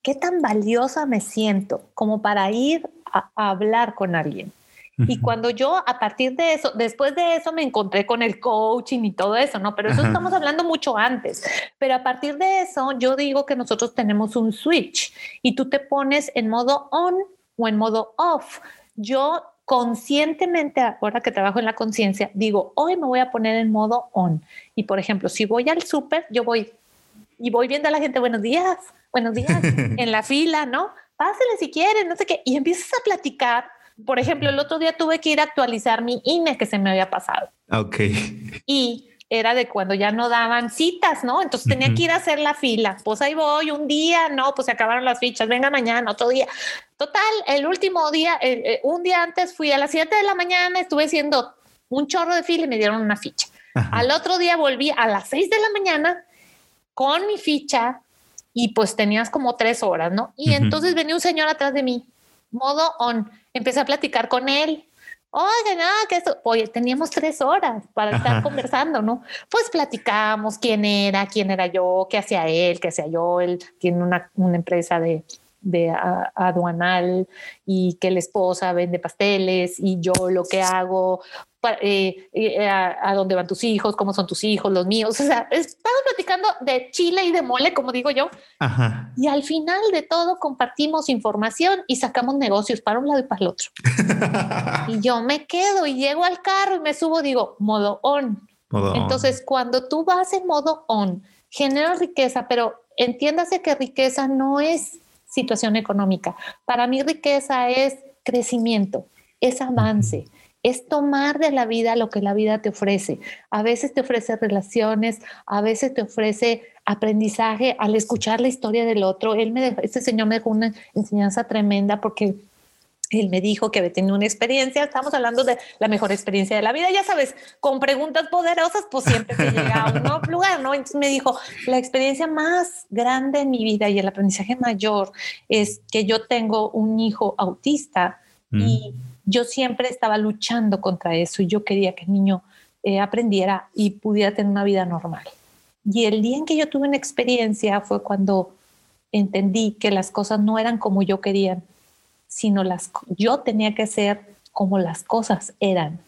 ¿Qué tan valiosa me siento como para ir a, hablar con alguien? Y cuando yo a partir de eso, después de eso me encontré con el coaching y todo eso, ¿no? Pero eso estamos hablando mucho antes. Pero a partir de eso, yo digo que nosotros tenemos un switch y tú te pones en modo on o en modo off. Yo conscientemente, ahora que trabajo en la conciencia, digo, hoy me voy a poner en modo on. Y por ejemplo, si voy al súper, yo voy y voy viendo a la gente, buenos días, buenos días, en la fila, ¿no? Pásele si quieren, no sé qué. Y empiezas a platicar. Por ejemplo, el otro día tuve que ir a actualizar mi INE que se me había pasado. Ok. Y era de cuando ya no daban citas, ¿no? Entonces tenía que ir a hacer la fila. Pues ahí voy, un día, no, pues se acabaron las fichas, venga mañana, otro día. Total, el último día, eh, un día antes fui a las 7 de la mañana, estuve haciendo un chorro de fila y me dieron una ficha. Al otro día volví a las 6 de la mañana con mi ficha y pues tenías como tres horas, ¿no? Y entonces venía un señor atrás de mí, modo on, empecé a platicar con él Oye, nada, que eso, oye, teníamos tres horas para estar conversando, ¿no? Pues platicamos quién era, quién era yo, qué hacía él, qué hacía yo. Él tiene una, una empresa de, de aduanal y que la esposa vende pasteles y yo lo que hago, eh, eh, a, dónde van tus hijos, cómo son tus hijos, los míos. O sea, estamos platicando de chile y de mole, como digo yo. Y al final de todo compartimos información y sacamos negocios para un lado y para el otro. y yo me quedo y llego al carro y me subo, digo, modo on. Entonces, cuando tú vas en modo on, genera riqueza, pero entiéndase que riqueza no es situación económica. Para mí riqueza es crecimiento, es avance es tomar de la vida lo que la vida te ofrece. A veces te ofrece relaciones, a veces te ofrece aprendizaje al escuchar la historia del otro. Él me este señor me dejó una enseñanza tremenda porque él me dijo que había tenido una experiencia, estamos hablando de la mejor experiencia de la vida, ya sabes, con preguntas poderosas, pues siempre te llega a un nuevo lugar, ¿no? Entonces me dijo, la experiencia más grande en mi vida y el aprendizaje mayor es que yo tengo un hijo autista y mm yo siempre estaba luchando contra eso y yo quería que el niño eh, aprendiera y pudiera tener una vida normal. Y el día en que yo tuve una experiencia fue cuando entendí que las cosas no eran como yo quería, sino las yo tenía que ser como las cosas eran.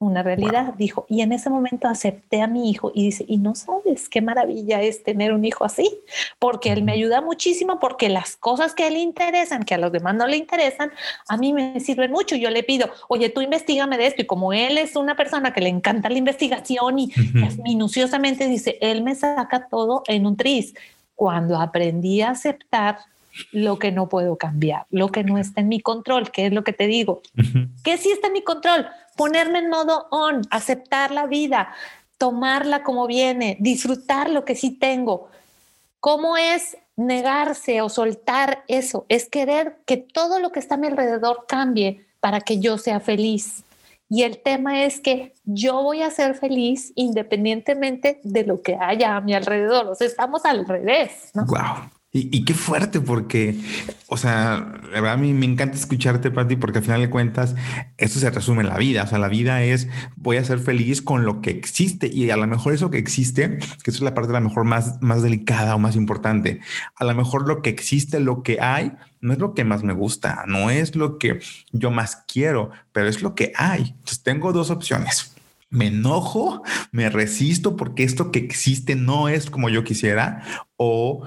Una realidad, dijo, y en ese momento acepté a mi hijo y dice, y no sabes qué maravilla es tener un hijo así, porque él me ayuda muchísimo, porque las cosas que a él interesan, que a los demás no le interesan, a mí me sirven mucho. Yo le pido, oye, tú investigame de esto, y como él es una persona que le encanta la investigación y minuciosamente dice, él me saca todo en un tris. Cuando aprendí a aceptar lo que no puedo cambiar, lo que no está en mi control, que es lo que te digo. ¿Qué sí está en mi control? Ponerme en modo on, aceptar la vida, tomarla como viene, disfrutar lo que sí tengo. ¿Cómo es negarse o soltar eso? Es querer que todo lo que está a mi alrededor cambie para que yo sea feliz. Y el tema es que yo voy a ser feliz independientemente de lo que haya a mi alrededor. O sea, estamos al revés. ¿no? Y, qué fuerte, porque, o sea, la verdad a mí me encanta escucharte, Pati, porque al final de cuentas, eso se resume en la vida. O sea, la vida es, voy a ser feliz con lo que existe y a lo mejor eso que existe, que es la parte a lo mejor más, más delicada o más importante. A lo mejor lo que existe, lo que hay, no es lo que más me gusta, no es lo que yo más quiero, pero es lo que hay. Entonces tengo dos opciones me enojo, me resisto porque esto que existe no es como yo quisiera o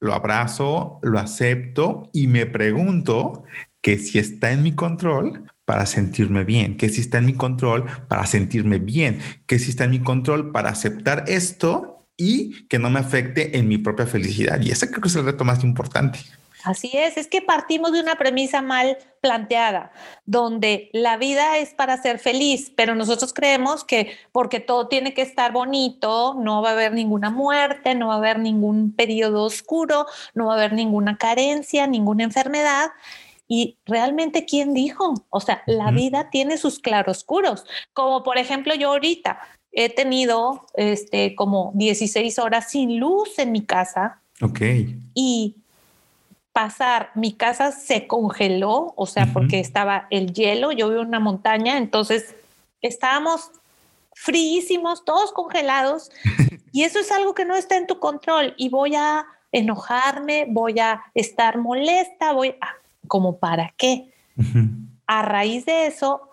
lo abrazo, lo acepto y me pregunto que si está en mi control para sentirme bien, que si está en mi control para sentirme bien, que si está en mi control para aceptar esto y que no me afecte en mi propia felicidad. Y ese creo que es el reto más importante. Así es, es que partimos de una premisa mal planteada, donde la vida es para ser feliz, pero nosotros creemos que porque todo tiene que estar bonito, no va a haber ninguna muerte, no va a haber ningún periodo oscuro, no va a haber ninguna carencia, ninguna enfermedad. Y realmente, ¿quién dijo? O sea, la vida tiene sus claroscuros, como por ejemplo yo ahorita he tenido este, como 16 horas sin luz en mi casa. Ok. Y pasar, mi casa se congeló, o sea, porque estaba el hielo, yo vivo en una montaña, entonces estábamos fríísimos, todos congelados. y eso es algo que no está en tu control y voy a enojarme, voy a estar molesta, voy a... ¿Como para qué? A raíz de eso,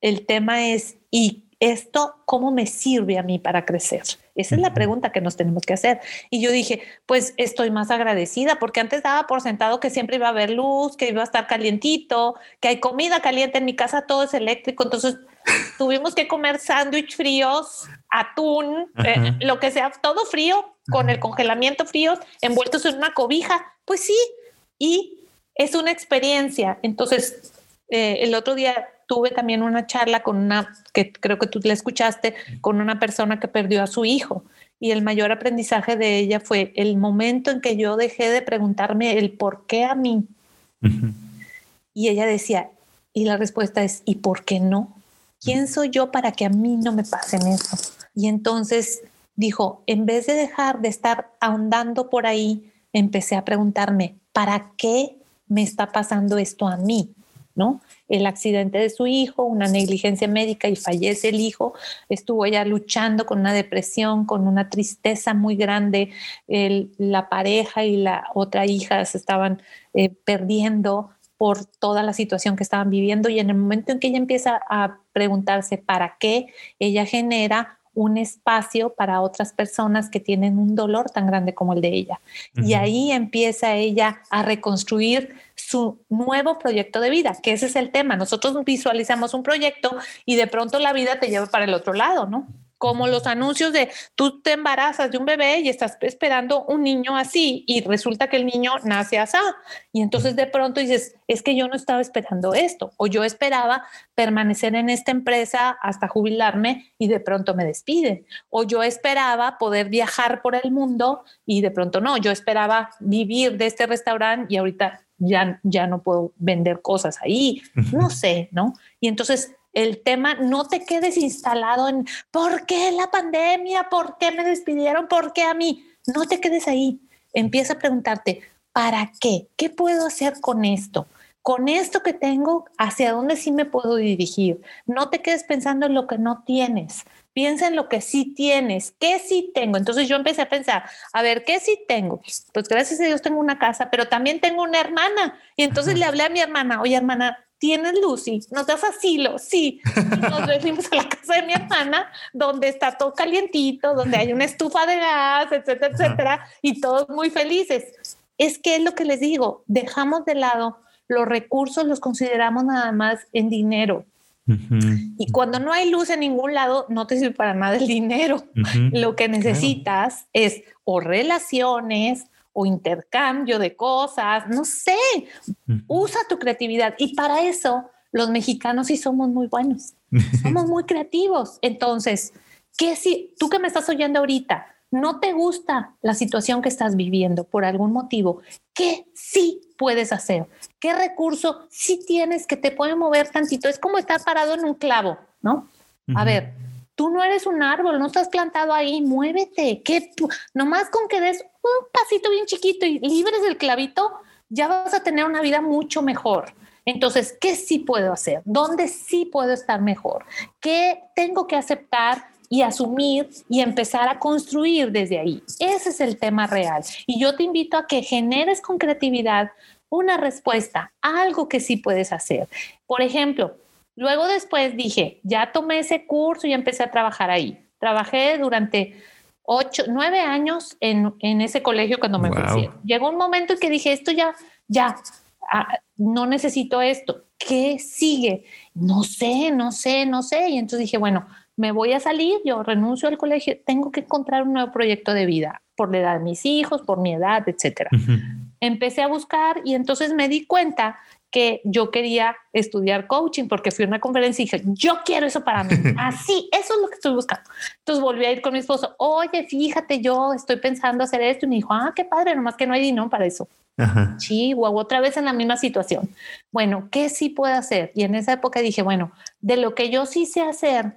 el tema es, ¿y esto cómo me sirve a mí para crecer? Esa es la pregunta que nos tenemos que hacer. Y yo dije, pues estoy más agradecida porque antes daba por sentado que siempre iba a haber luz, que iba a estar calientito, que hay comida caliente en mi casa, todo es eléctrico. Entonces tuvimos que comer sándwich fríos, atún, eh, lo que sea, todo frío, con el congelamiento frío, envueltos en una cobija. Pues sí, y es una experiencia. Entonces, eh, el otro día tuve también una charla con una, que creo que tú la escuchaste, con una persona que perdió a su hijo. Y el mayor aprendizaje de ella fue el momento en que yo dejé de preguntarme el por qué a mí. Y ella decía, y la respuesta es, ¿y por qué no? ¿Quién soy yo para que a mí no me pasen eso? Y entonces dijo, en vez de dejar de estar ahondando por ahí, empecé a preguntarme, ¿para qué me está pasando esto a mí? ¿No? el accidente de su hijo, una negligencia médica y fallece el hijo. Estuvo ella luchando con una depresión, con una tristeza muy grande. la pareja y la otra hija se estaban eh, perdiendo por toda la situación que estaban viviendo y en el momento en que ella empieza a preguntarse para qué, ella genera un espacio para otras personas que tienen un dolor tan grande como el de ella. Y ahí empieza ella a reconstruir su nuevo proyecto de vida, que ese es el tema. Nosotros visualizamos un proyecto y de pronto la vida te lleva para el otro lado, ¿no? Como los anuncios de tú te embarazas de un bebé y estás esperando un niño así y resulta que el niño nace así. Y entonces de pronto dices, es que yo no estaba esperando esto o yo esperaba permanecer en esta empresa hasta jubilarme y de pronto me despiden. O yo esperaba poder viajar por el mundo y de pronto no, yo esperaba vivir de este restaurante y ahorita ya, ya no puedo vender cosas ahí. No sé, ¿no? Y entonces el tema, no te quedes instalado en ¿por qué la pandemia? ¿Por qué me despidieron? ¿Por qué a mí? No te quedes ahí. Empieza a preguntarte, ¿para qué? ¿Qué puedo hacer con esto? Con esto que tengo, ¿hacia dónde sí me puedo dirigir? No te quedes pensando en lo que no tienes. Piensa en lo que sí tienes, qué sí tengo. Entonces yo empecé a pensar, a ver, ¿qué sí tengo? Pues gracias a Dios tengo una casa, pero también tengo una hermana. Y entonces le hablé a mi hermana, oye hermana, ¿tienes Lucy? ¿Nos das asilo? Sí. nos venimos a la casa de mi hermana, donde está todo calientito, donde hay una estufa de gas, etcétera, etcétera, y todos muy felices. Es que es lo que les digo, dejamos de lado los recursos, los consideramos nada más en dinero. Y cuando no hay luz en ningún lado, no te sirve para nada el dinero. Lo que necesitas es o relaciones o intercambio de cosas, no sé, usa tu creatividad. Y para eso los mexicanos sí somos muy buenos, somos muy creativos. Entonces, ¿qué si tú que me estás oyendo ahorita no te gusta la situación que estás viviendo por algún motivo? ¿Qué sí puedes hacer? ¿Qué recurso sí tienes que te puede mover tantito? Es como estar parado en un clavo, ¿no? A ver, tú no eres un árbol, no estás plantado ahí, muévete, que nomás con que des un pasito bien chiquito y libres del clavito, ya vas a tener una vida mucho mejor. Entonces, ¿qué sí puedo hacer? ¿Dónde sí puedo estar mejor? ¿Qué tengo que aceptar y asumir y empezar a construir desde ahí? Ese es el tema real. Y yo te invito a que generes con creatividad una respuesta, algo que sí puedes hacer. Por ejemplo, Luego después dije, ya tomé ese curso y empecé a trabajar ahí. Trabajé durante ocho, nueve años en, ese colegio cuando me wow. Llegó un momento en que dije, esto ya, ya, ah, no necesito esto. ¿Qué sigue? No sé, no sé, no sé. Y entonces dije, bueno, me voy a salir, yo renuncio al colegio, tengo que encontrar un nuevo proyecto de vida por la edad de mis hijos, por mi edad, etcétera. Empecé a buscar y entonces me di cuenta que yo quería estudiar coaching porque fui a una conferencia y dije, yo quiero eso para mí. Así, eso es lo que estoy buscando. Entonces volví a ir con mi esposo, oye, fíjate, yo estoy pensando hacer esto. Y me dijo, ah, qué padre, nomás que no hay dinero para eso. Sí, o otra vez en la misma situación. Bueno, ¿qué sí puedo hacer? Y en esa época dije, bueno, de lo que yo sí sé hacer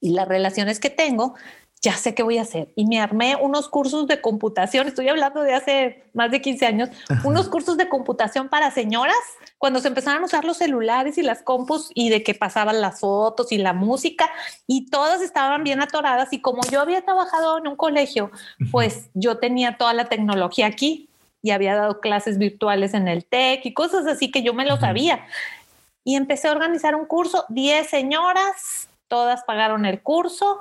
y las relaciones que tengo, ya sé qué voy a hacer. Y me armé unos cursos de computación, estoy hablando de hace más de 15 años, unos cursos de computación para señoras, cuando se empezaron a usar los celulares y las compus y de que pasaban las fotos y la música y todas estaban bien atoradas. Y como yo había trabajado en un colegio, pues yo tenía toda la tecnología aquí y había dado clases virtuales en el TEC y cosas así que yo me lo sabía. Y empecé a organizar un curso, 10 señoras, todas pagaron el curso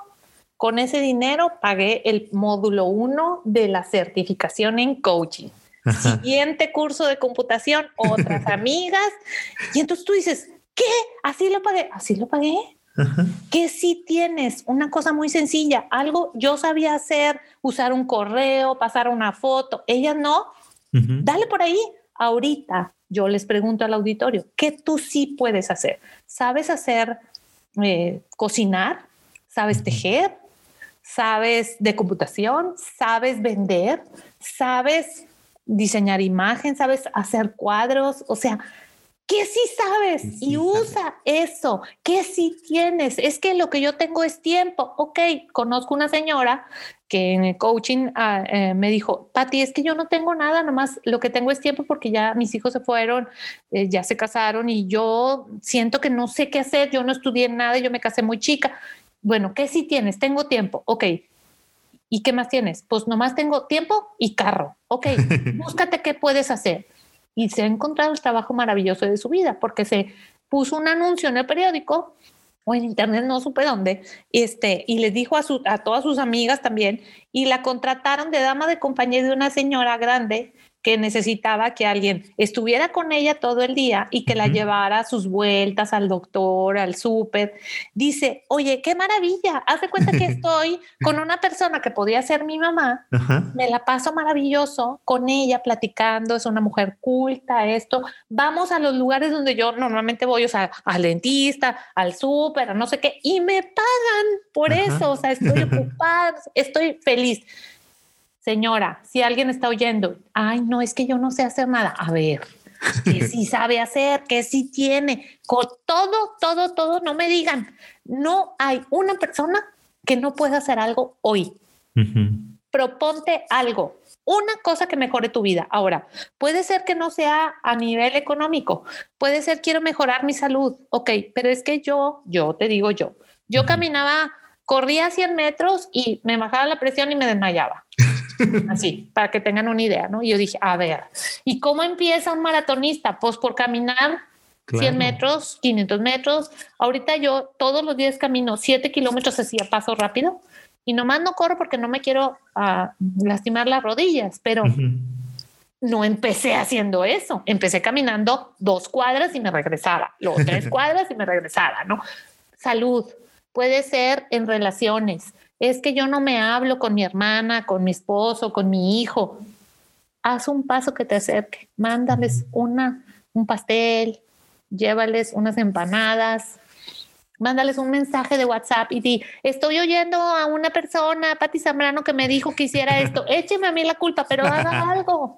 con ese dinero pagué el módulo 1 de la certificación en coaching. Siguiente curso de computación, otras amigas. Y entonces tú dices, ¿qué? ¿Así lo pagué? ¿Así lo pagué? Que si tienes una cosa muy sencilla, algo yo sabía hacer, usar un correo, pasar una foto, ellas no, dale por ahí. Ahorita yo les pregunto al auditorio, ¿qué tú sí puedes hacer? ¿Sabes hacer eh, cocinar? ¿Sabes tejer? Sabes de computación, sabes vender, sabes diseñar imagen, sabes hacer cuadros, o sea, ¿qué sí sabes? y usa eso, ¿qué sí tienes? Es que lo que yo tengo es tiempo. Ok, conozco una señora que en el coaching ah, eh, me dijo, Pati, es que yo no tengo nada, nomás lo que tengo es tiempo porque ya mis hijos se fueron, eh, ya se casaron y yo siento que no sé qué hacer, yo no estudié nada, yo me casé muy chica. Bueno, ¿qué sí tienes? Tengo tiempo. Ok. ¿Y qué más tienes? Pues nomás tengo tiempo y carro. Ok, búscate qué puedes hacer. Y se ha encontrado el trabajo maravilloso de su vida porque se puso un anuncio en el periódico o en internet, no supe dónde, este, y le dijo a, su, a todas sus amigas también, y la contrataron de dama de compañía de una señora grande que necesitaba que alguien estuviera con ella todo el día y que la llevara a sus vueltas al doctor, al súper. Dice, oye, qué maravilla, haz de cuenta que estoy con una persona que podía ser mi mamá, me la paso maravilloso con ella platicando, es una mujer culta, esto, vamos a los lugares donde yo normalmente voy, o sea, al dentista, al súper, no sé qué, y me pagan por eso, o sea, estoy ocupada, estoy feliz. Señora, si alguien está oyendo, ay, no, es que yo no sé hacer nada. A ver, que sí sabe hacer, que sí tiene, con todo, todo, todo, no me digan, no hay una persona que no pueda hacer algo hoy. Proponte algo, una cosa que mejore tu vida. Ahora, puede ser que no sea a nivel económico, puede ser quiero mejorar mi salud, ok, pero es que yo, yo te digo yo, yo caminaba, corría 100 metros y me bajaba la presión y me desmayaba. Así, para que tengan una idea, ¿no? Y yo dije, a ver, ¿y cómo empieza un maratonista? Pues por caminar 100 metros, 500 metros. Ahorita yo todos los días camino 7 kilómetros así a paso rápido y nomás no corro porque no me quiero ah, lastimar las rodillas, pero no empecé haciendo eso. Empecé caminando dos cuadras y me regresaba, luego tres cuadras y me regresaba, ¿no? Salud. Puede ser en relaciones, es que yo no me hablo con mi hermana, con mi esposo, con mi hijo. Haz un paso que te acerque, mándales una, un pastel, llévales unas empanadas, mándales un mensaje de WhatsApp y di, estoy oyendo a una persona, Pati Zambrano, que me dijo que hiciera esto, écheme a mí la culpa, pero haga algo.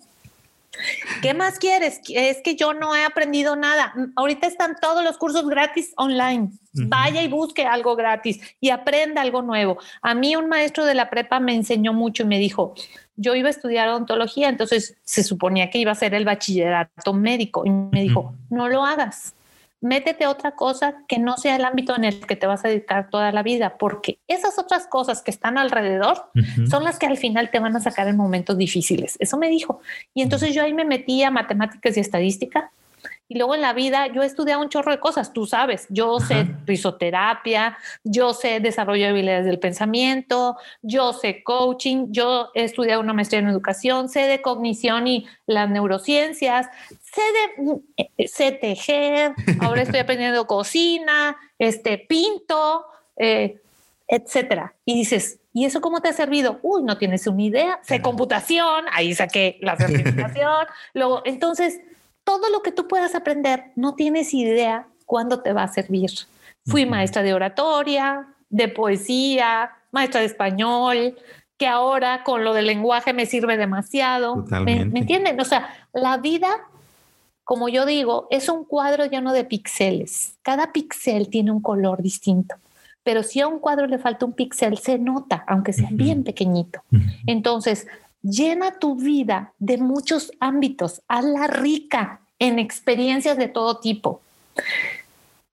¿Qué más quieres? Es que yo no he aprendido nada. Ahorita están todos los cursos gratis online. Vaya y busque algo gratis y aprenda algo nuevo. A mí un maestro de la prepa me enseñó mucho y me dijo, yo iba a estudiar odontología, entonces se suponía que iba a ser el bachillerato médico y me dijo, no lo hagas métete otra cosa que no sea el ámbito en el que te vas a dedicar toda la vida, porque esas otras cosas que están alrededor son las que al final te van a sacar en momentos difíciles. Eso me dijo. Y entonces yo ahí me metí a matemáticas y estadística y luego en la vida yo he estudiado un chorro de cosas, tú sabes, yo sé risoterapia, yo sé desarrollo de habilidades del pensamiento, yo sé coaching, yo he estudiado una maestría en educación, sé de cognición y las neurociencias, sé de eh, sé tejer, ahora estoy aprendiendo cocina, este pinto, eh, etcétera. Y dices, ¿y eso cómo te ha servido? Uy, no tienes una idea. Sé computación, ahí saqué la certificación. Luego, entonces, todo lo que tú puedas aprender, no tienes idea cuándo te va a servir. Fui maestra de oratoria, de poesía, maestra de español, que ahora con lo del lenguaje me sirve demasiado. ¿Me, entienden? O sea, la vida, como yo digo, es un cuadro lleno de píxeles. Cada píxel tiene un color distinto. pero si a un cuadro le falta un píxel, se nota, aunque sea bien pequeñito. Entonces, llena tu vida de muchos ámbitos, hazla rica en experiencias de todo tipo.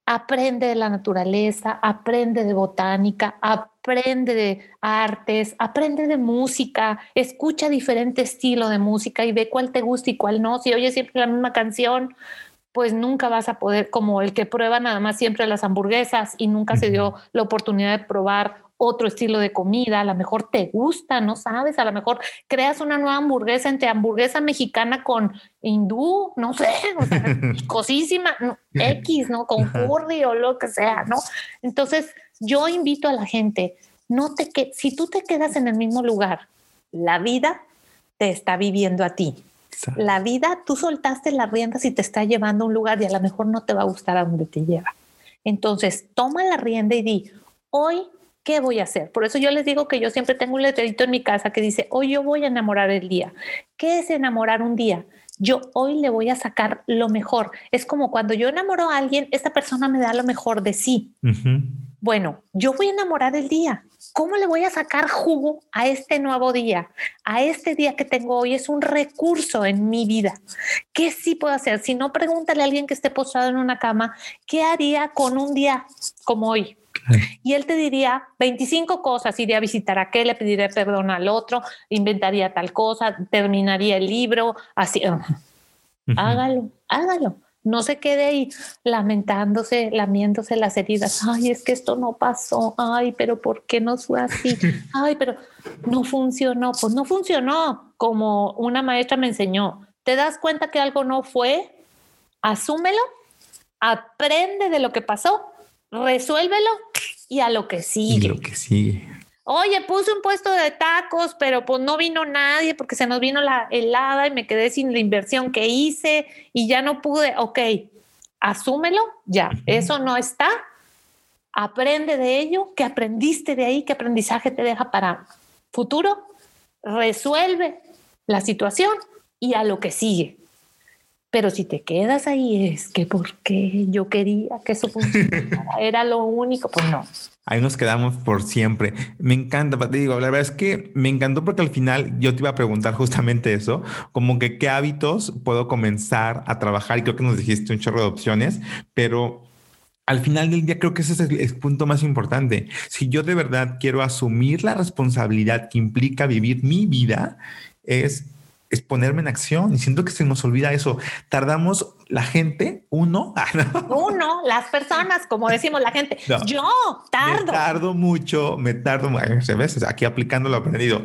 Aprende de la naturaleza, aprende de botánica, aprende de artes, aprende de música, escucha diferente estilo de música y ve cuál te gusta y cuál no. Si oyes siempre la misma canción, pues nunca vas a poder, como el que prueba nada más siempre las hamburguesas y nunca se dio la oportunidad de probar otro estilo de comida, a lo mejor te gusta, no sabes, a lo mejor creas una nueva hamburguesa entre hamburguesa mexicana con hindú, no sé, cosísima, X, ¿no? Con curry o lo que sea, ¿no? Entonces, yo invito a la gente, no te que si tú te quedas en el mismo lugar, la vida te está viviendo a ti. La vida, tú soltaste las riendas y te está llevando a un lugar y a lo mejor no te va a gustar a donde te lleva. Entonces, toma la rienda y di, hoy, ¿qué voy a hacer? Por eso yo les digo que yo siempre tengo un letrerito en mi casa que dice, hoy yo voy a enamorar el día. ¿Qué es enamorar un día? Yo hoy le voy a sacar lo mejor. Es como cuando yo enamoro a alguien, esta persona me da lo mejor de sí. Bueno, yo voy a enamorar el día. ¿Cómo le voy a sacar jugo a este nuevo día? A este día que tengo hoy es un recurso en mi vida. ¿Qué sí puedo hacer? Si no, pregúntale a alguien que esté postrado en una cama, ¿qué haría con un día como hoy? Y él te diría 25 cosas, iría a visitar a aquel, le pediría perdón al otro, inventaría tal cosa, terminaría el libro, así. Hágalo, hágalo no se quede ahí lamentándose, lamiéndose las heridas. Ay, es que esto no pasó. Ay, pero ¿por qué no fue así? Ay, pero no funcionó. Pues no funcionó como una maestra me enseñó. ¿Te das cuenta que algo no fue? Asúmelo, aprende de lo que pasó, resuélvelo y a lo que sigue. Y lo que sigue. Oye, puse un puesto de tacos, pero pues no vino nadie porque se nos vino la helada y me quedé sin la inversión que hice y ya no pude. Ok, asúmelo, ya, eso no está. Aprende de ello, ¿qué aprendiste de ahí, qué aprendizaje te deja para futuro. Resuelve la situación y a lo que sigue. Pero si te quedas ahí es que porque yo quería que eso funcionara, era lo único, pues no. Ahí nos quedamos por siempre. Me encanta, te digo, la verdad es que me encantó porque al final yo te iba a preguntar justamente eso, como que qué hábitos puedo comenzar a trabajar y creo que nos dijiste un chorro de opciones, pero al final del día creo que ese es el, punto más importante. Si yo de verdad quiero asumir la responsabilidad que implica vivir mi vida, es es ponerme en acción y siento que se nos olvida eso. Tardamos la gente, uno, ah, uno, las personas, como decimos la gente, yo tardo. Me tardo mucho, me tardo, a veces aquí aplicando lo aprendido.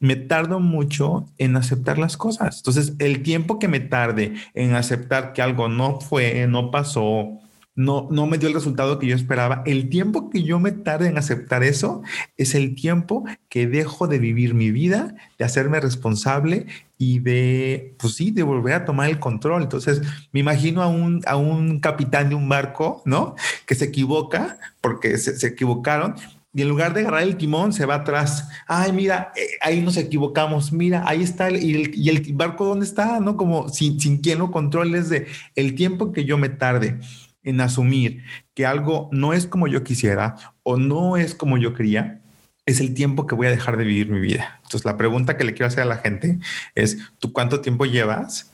Me tardo mucho en aceptar las cosas. Entonces, el tiempo que me tarde en aceptar que algo no fue, no pasó, no, no me dio el resultado que yo esperaba. El tiempo que yo me tarde en aceptar eso es el tiempo que dejo de vivir mi vida, de hacerme responsable y de, pues sí, de volver a tomar el control. Entonces, me imagino a un, a un capitán de un barco, ¿no? Que se equivoca porque se, equivocaron y en lugar de agarrar el timón se va atrás. Ay, mira, eh, ahí nos equivocamos. Mira, ahí está el, y, el, y el barco dónde está, ¿no? Como sin, sin quien lo controles de el tiempo que yo me tarde en asumir que algo no es como yo quisiera o no es como yo quería, es el tiempo que voy a dejar de vivir mi vida. Entonces, la pregunta que le quiero hacer a la gente es, ¿tú cuánto tiempo llevas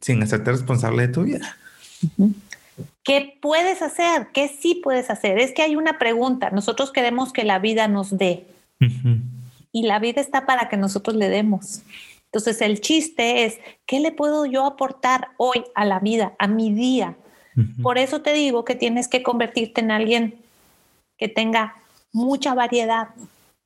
sin hacerte responsable de tu vida? ¿Qué puedes hacer? ¿Qué sí puedes hacer? Es que hay una pregunta. Nosotros queremos que la vida nos dé. Y la vida está para que nosotros le demos. Entonces, el chiste es, ¿qué le puedo yo aportar hoy a la vida, a mi día? Por eso te digo que tienes que convertirte en alguien que tenga mucha variedad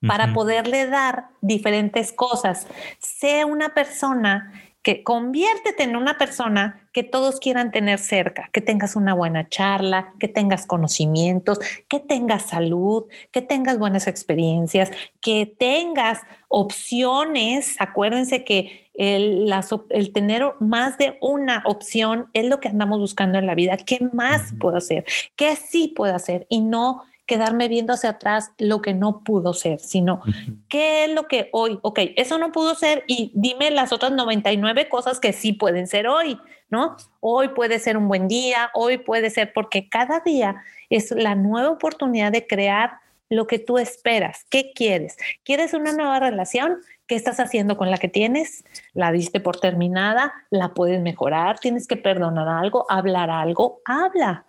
para poderle dar diferentes cosas. Sea una persona que conviértete en una persona que todos quieran tener cerca, que tengas una buena charla, que tengas conocimientos, que tengas salud, que tengas buenas experiencias, que tengas opciones. Acuérdense que el, el tener más de una opción es lo que andamos buscando en la vida. ¿Qué más puedo hacer? ¿Qué sí puedo hacer? Y no quedarme viendo hacia atrás lo que no pudo ser, sino qué es lo que hoy, ok, eso no pudo ser y dime las otras 99 cosas que sí pueden ser hoy, ¿no? Hoy puede ser un buen día, hoy puede ser porque cada día es la nueva oportunidad de crear lo que tú esperas. ¿Qué quieres? ¿Quieres una nueva relación? ¿Qué estás haciendo con la que tienes? ¿La diste por terminada? ¿La puedes mejorar? ¿Tienes que perdonar algo? ¿Hablar algo? Habla.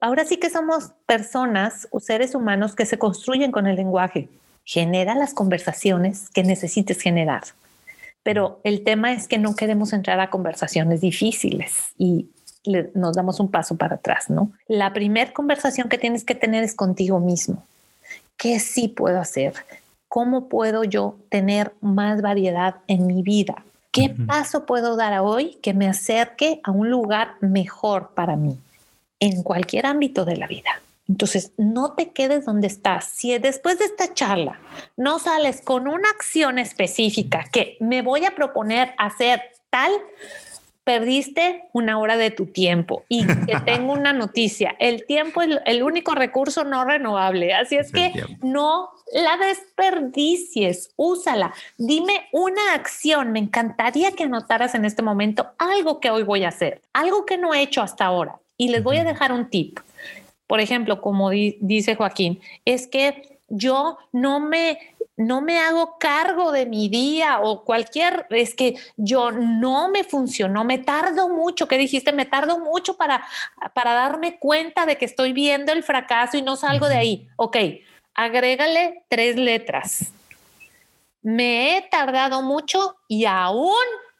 Ahora sí que somos personas o seres humanos que se construyen con el lenguaje. Genera las conversaciones que necesites generar. Pero el tema es que no queremos entrar a conversaciones difíciles y nos damos un paso para atrás, ¿no? La primera conversación que tienes que tener es contigo mismo. ¿Qué sí puedo hacer? ¿Cómo puedo yo tener más variedad en mi vida? ¿Qué paso puedo dar hoy que me acerque a un lugar mejor para mí en cualquier ámbito de la vida? Entonces, no te quedes donde estás. Si después de esta charla no sales con una acción específica que me voy a proponer hacer tal, perdiste una hora de tu tiempo y te tengo una noticia, el tiempo es el único recurso no renovable, así es, que no la desperdicies, úsala. Dime una acción, me encantaría que anotaras en este momento algo que hoy voy a hacer, algo que no he hecho hasta ahora. Y les voy a dejar un tip. Por ejemplo, como dice Joaquín, es que yo no me no me hago cargo de mi día o cualquier, es que yo no me funcionó, me tardo mucho, ¿qué dijiste? Me tardo mucho para, para darme cuenta de que estoy viendo el fracaso y no salgo de ahí. Ok, agrégale tres letras. Me he tardado mucho y aún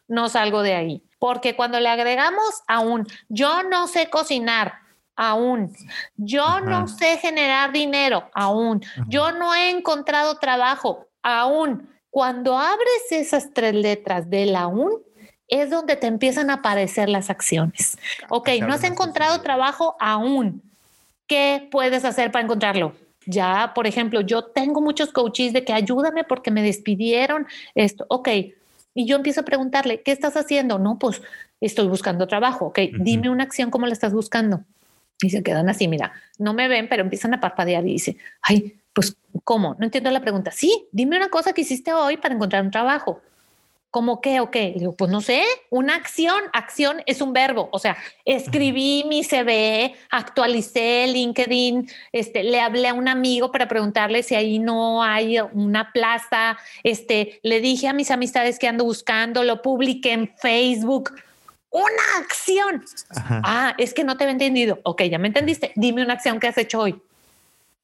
no salgo de ahí, porque cuando le agregamos aún, yo no sé cocinar, aún. Yo no sé generar dinero, aún. Yo no he encontrado trabajo, aún. Cuando abres esas tres letras del aún, es donde te empiezan a aparecer las acciones. Ok, no has encontrado trabajo aún. ¿Qué puedes hacer para encontrarlo? Ya, por ejemplo, yo tengo muchos coaches de que ayúdame porque me despidieron esto. Ok, y yo empiezo a preguntarle, ¿qué estás haciendo? No, pues estoy buscando trabajo. Ok, dime una acción, ¿cómo la estás buscando? Y se quedan así, mira, no me ven, pero empiezan a parpadear y dice, ay, pues, ¿cómo? No entiendo la pregunta. Sí, dime una cosa que hiciste hoy para encontrar un trabajo. ¿Cómo qué o qué? digo, pues no sé, una acción, acción es un verbo, o sea, escribí mi CV, actualicé LinkedIn, este, le hablé a un amigo para preguntarle si ahí no hay una plaza, este, le dije a mis amistades que ando buscando, lo publiqué en Facebook una acción. Ah, es que no te he entendido. Ok, ya me entendiste. Dime una acción que has hecho hoy.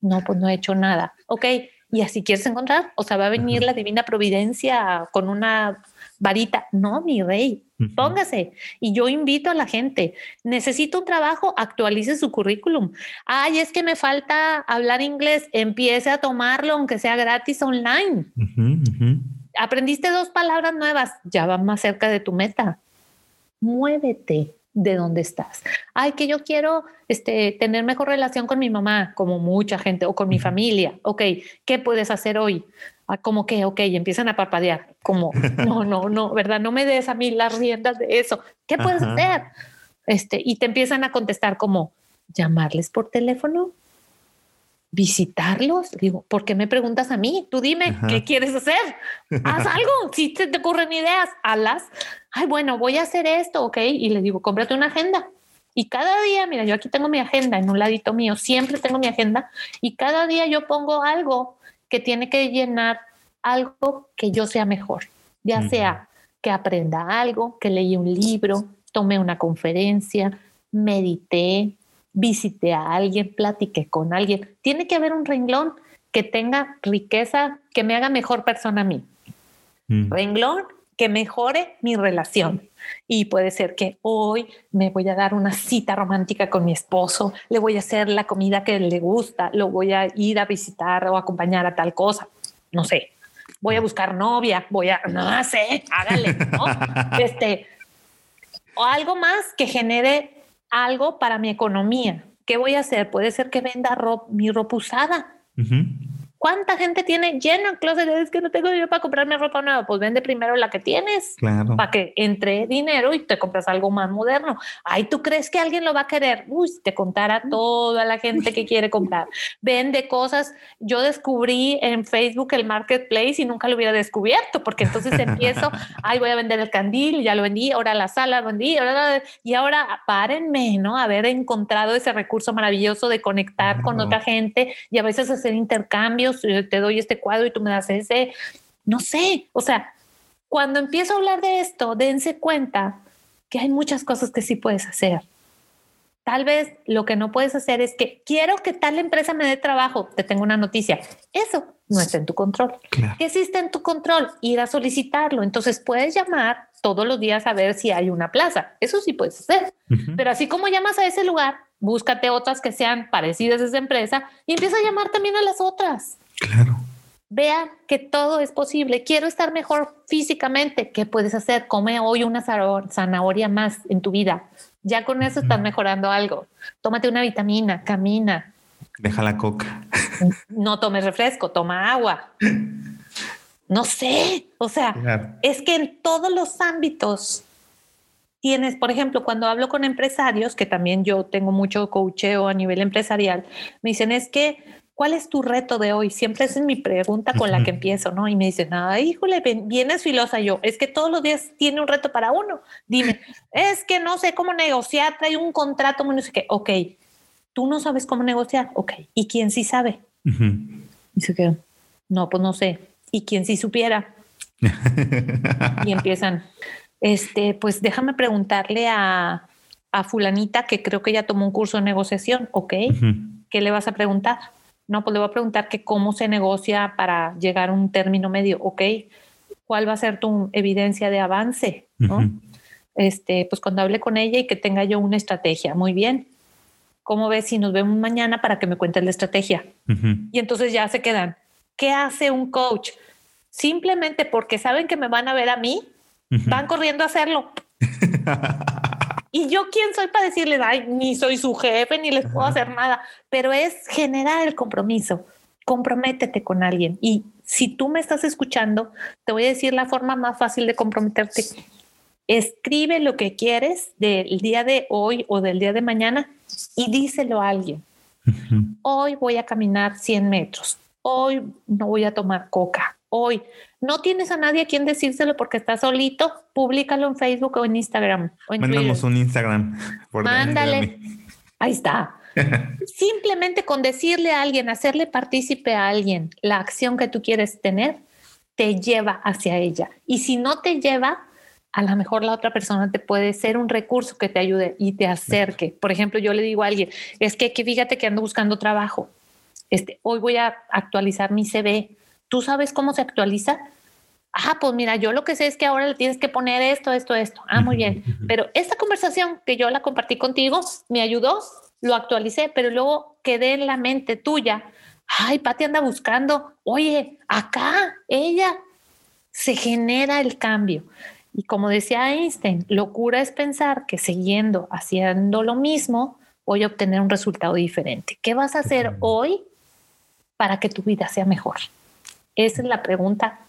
No, pues no he hecho nada. Ok, y así quieres encontrar. O sea, va a venir la divina providencia con una varita. No, mi rey, póngase. Y yo invito a la gente, necesito un trabajo, actualice su currículum. Ay, es que me falta hablar inglés, empiece a tomarlo, aunque sea gratis online. Aprendiste dos palabras nuevas, ya va más cerca de tu meta muévete de donde estás. Ay, que yo quiero este, tener mejor relación con mi mamá, como mucha gente, o con mi familia. Ok, ¿qué puedes hacer hoy? Ah, como que, ok, empiezan a parpadear, como, no, no, no, ¿verdad? No me des a mí las riendas de eso. ¿Qué puedes hacer? Este, y te empiezan a contestar como, llamarles por teléfono, visitarlos. Digo, ¿por qué me preguntas a mí? Tú dime, ¿qué quieres hacer? Haz algo. Si te, te ocurren ideas, hazlas. Ay, bueno, voy a hacer esto, ok. Y le digo, cómprate una agenda. Y cada día, mira, yo aquí tengo mi agenda en un ladito mío, siempre tengo mi agenda y cada día yo pongo algo que tiene que llenar algo que yo sea mejor, ya sea que aprenda algo, que leí un libro, tomé una conferencia, medité, visité a alguien, platiqué con alguien. Tiene que haber un renglón que tenga riqueza, que me haga mejor persona a mí. Mm. Renglón que mejore mi relación. Y puede ser que hoy me voy a dar una cita romántica con mi esposo, le voy a hacer la comida que le gusta, lo voy a ir a visitar o acompañar a tal cosa. No sé, voy a buscar novia, voy a, no sé, hágale, ¿no? este, o algo más que genere algo para mi economía. ¿Qué voy a hacer? Puede ser que venda mi ropa usada. ¿Cuánta gente tiene lleno el closet? Es que no tengo dinero para comprarme ropa nueva. Pues vende primero la que tienes. Claro. Para que entre dinero y te compras algo más moderno. Ay, ¿tú crees que alguien lo va a querer? Uy, te contara toda la gente que quiere comprar. Vende cosas. Yo descubrí en Facebook el marketplace y nunca lo hubiera descubierto porque entonces empiezo, ay, voy a vender el candil, ya lo vendí, ahora la sala lo vendí, ahora, y ahora párenme, ¿no? Haber encontrado ese recurso maravilloso de conectar con otra gente y a veces hacer intercambios te doy este cuadro y tú me das ese, no sé, o sea, cuando empiezo a hablar de esto, dense cuenta que hay muchas cosas que sí puedes hacer. Tal vez lo que no puedes hacer es que quiero que tal empresa me dé trabajo. Te tengo una noticia. Eso no está en tu control. ¿Qué existe en tu control? Ir a solicitarlo. Entonces puedes llamar todos los días a ver si hay una plaza. Eso sí puedes hacer. Pero así como llamas a ese lugar, búscate otras que sean parecidas a esa empresa y empieza a llamar también a las otras. Claro. Vea que todo es posible. Quiero estar mejor físicamente. ¿Qué puedes hacer? Come hoy una zanahoria más en tu vida. Ya con eso estás mejorando algo. Tómate una vitamina, camina. Deja la coca. No tomes refresco, toma agua. No sé. O sea, es que en todos los ámbitos tienes, por ejemplo, cuando hablo con empresarios, que también yo tengo mucho coacheo a nivel empresarial, me dicen es que ¿cuál es tu reto de hoy? Siempre esa es mi pregunta con la que empiezo, ¿no? Y me dicen, ay, híjole, vienes filosa yo. Es que todos los días tiene un reto para uno. Dime, es que no sé cómo negociar, trae un contrato, no sé qué. Ok, tú no sabes cómo negociar. Ok, ¿y quién sí sabe? Dice que, no, pues no sé. ¿Y quién sí supiera? y empiezan, este, pues déjame preguntarle a, a fulanita que creo que ya tomó un curso de negociación. Ok, ¿qué le vas a preguntar? No, pues le voy a preguntar que cómo se negocia para llegar a un término medio. Ok, ¿cuál va a ser tu evidencia de avance? Este, pues cuando hable con ella y que tenga yo una estrategia. Muy bien. ¿Cómo ves si nos vemos mañana para que me cuentes la estrategia? Y entonces ya se quedan. ¿Qué hace un coach? Simplemente porque saben que me van a ver a mí, van corriendo a hacerlo. Y yo quién soy para decirles, ay, ni soy su jefe, ni les puedo hacer nada, pero es generar el compromiso. Comprométete con alguien. Y si tú me estás escuchando, te voy a decir la forma más fácil de comprometerte. Escribe lo que quieres del día de hoy o del día de mañana y díselo a alguien. Hoy voy a caminar 100 metros. Hoy no voy a tomar coca hoy. No tienes a nadie a quien decírselo porque estás solito, públicalo en Facebook o en Instagram. O Mandamos un Instagram. Por Mándale. Ahí está. Simplemente con decirle a alguien, hacerle partícipe a alguien la acción que tú quieres tener, te lleva hacia ella. Y si no te lleva, a lo mejor la otra persona te puede ser un recurso que te ayude y te acerque. Por ejemplo, yo le digo a alguien, es que, que fíjate que ando buscando trabajo. Este, hoy voy a actualizar mi CV ¿Tú sabes cómo se actualiza? Ah, pues mira, yo lo que sé es que ahora le tienes que poner esto, esto, esto. Ah, muy bien. Pero esta conversación que yo la compartí contigo me ayudó, lo actualicé, pero luego quedé en la mente tuya. Ay, Pati anda buscando. Oye, acá, ella, se genera el cambio. Y como decía Einstein, locura es pensar que siguiendo haciendo lo mismo voy a obtener un resultado diferente. ¿Qué vas a hacer hoy para que tu vida sea mejor? Esa es la pregunta.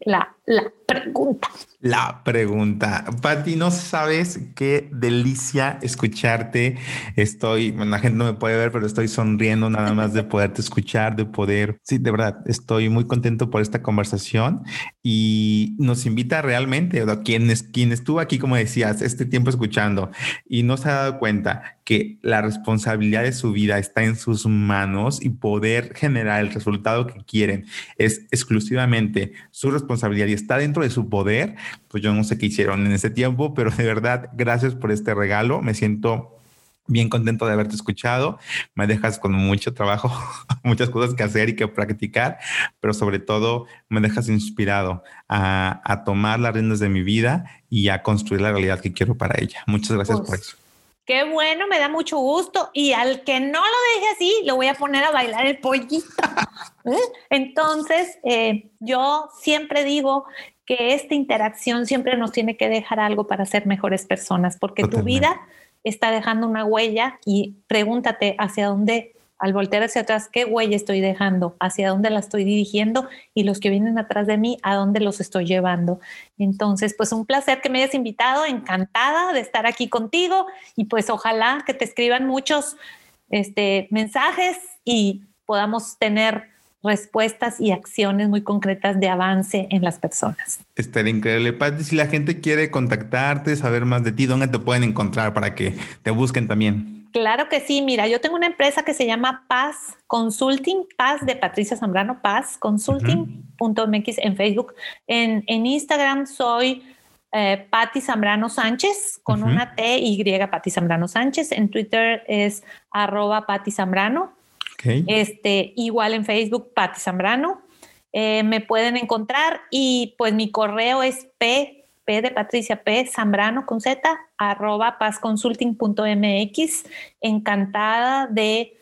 La, la pregunta. La pregunta. Pati, no sabes qué delicia escucharte. Estoy, la gente no me puede ver, pero estoy sonriendo nada más de poderte escuchar, de poder. Sí, de verdad, estoy muy contento por esta conversación y nos invita realmente, o quien, quien estuvo aquí, como decías, este tiempo escuchando y no se ha dado cuenta que la responsabilidad de su vida está en sus manos y poder generar el resultado que quieren es exclusivamente su responsabilidad y está dentro de su poder, pues yo no sé qué hicieron en ese tiempo, pero de verdad, gracias por este regalo. Me siento bien contento de haberte escuchado. Me dejas con mucho trabajo, muchas cosas que hacer y que practicar, pero sobre todo me dejas inspirado a, tomar las riendas de mi vida y a construir la realidad que quiero para ella. Muchas gracias por pues, eso. Qué bueno, me da mucho gusto. Y al que no lo deje así, lo voy a poner a bailar el pollito. ¿Eh? Entonces, eh, yo siempre digo que esta interacción siempre nos tiene que dejar algo para ser mejores personas, porque tu vida está dejando una huella y pregúntate hacia dónde al voltear hacia atrás, qué huella estoy dejando, hacia dónde la estoy dirigiendo y los que vienen atrás de mí, a dónde los estoy llevando. Entonces, pues un placer que me hayas invitado, encantada de estar aquí contigo y pues ojalá que te escriban muchos este, mensajes y podamos tener respuestas y acciones muy concretas de avance en las personas. Estaría increíble. Pati, si la gente quiere contactarte, saber más de ti, ¿dónde te pueden encontrar para que te busquen también? Claro que sí. Mira, yo tengo una empresa que se llama Paz Consulting, Paz de Patricia Zambrano, Paz Consulting.mx en Facebook. En, Instagram soy eh, Patti Zambrano Sánchez con una T y Patti Zambrano Sánchez. En Twitter es arroba Patti Zambrano. Este, igual en Facebook, Patti Zambrano. Eh, me pueden encontrar y pues mi correo es p, p de Patricia P, Zambrano con Z, arroba pazconsulting.mx. Encantada de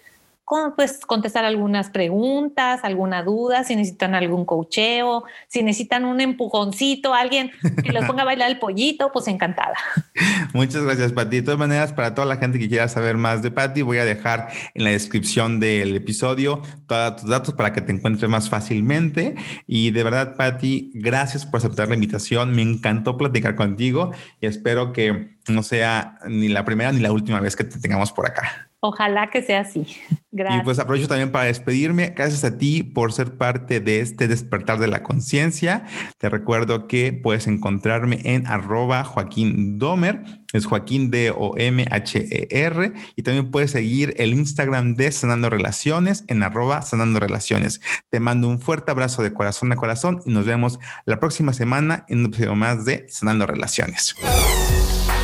pues, contestar algunas preguntas, alguna duda, si necesitan algún cocheo, si necesitan un empujoncito, alguien que los ponga a bailar el pollito, pues encantada. Muchas gracias, Pati. De todas maneras, para toda la gente que quiera saber más de Pati, voy a dejar en la descripción del episodio todos tus datos para que te encuentres más fácilmente. Y de verdad, Pati, gracias por aceptar la invitación. Me encantó platicar contigo y espero que no sea ni la primera ni la última vez que te tengamos por acá. Ojalá que sea así. Gracias. Y pues aprovecho también para despedirme. Gracias a ti por ser parte de este despertar de la conciencia. Te recuerdo que puedes encontrarme en arroba Joaquín Domer. Es Joaquín D-O-M-H-E-R. Y también puedes seguir el Instagram de Sanando Relaciones en arroba Sanando Relaciones. Te mando un fuerte abrazo de corazón a corazón y nos vemos la próxima semana en un episodio más de Sanando Relaciones.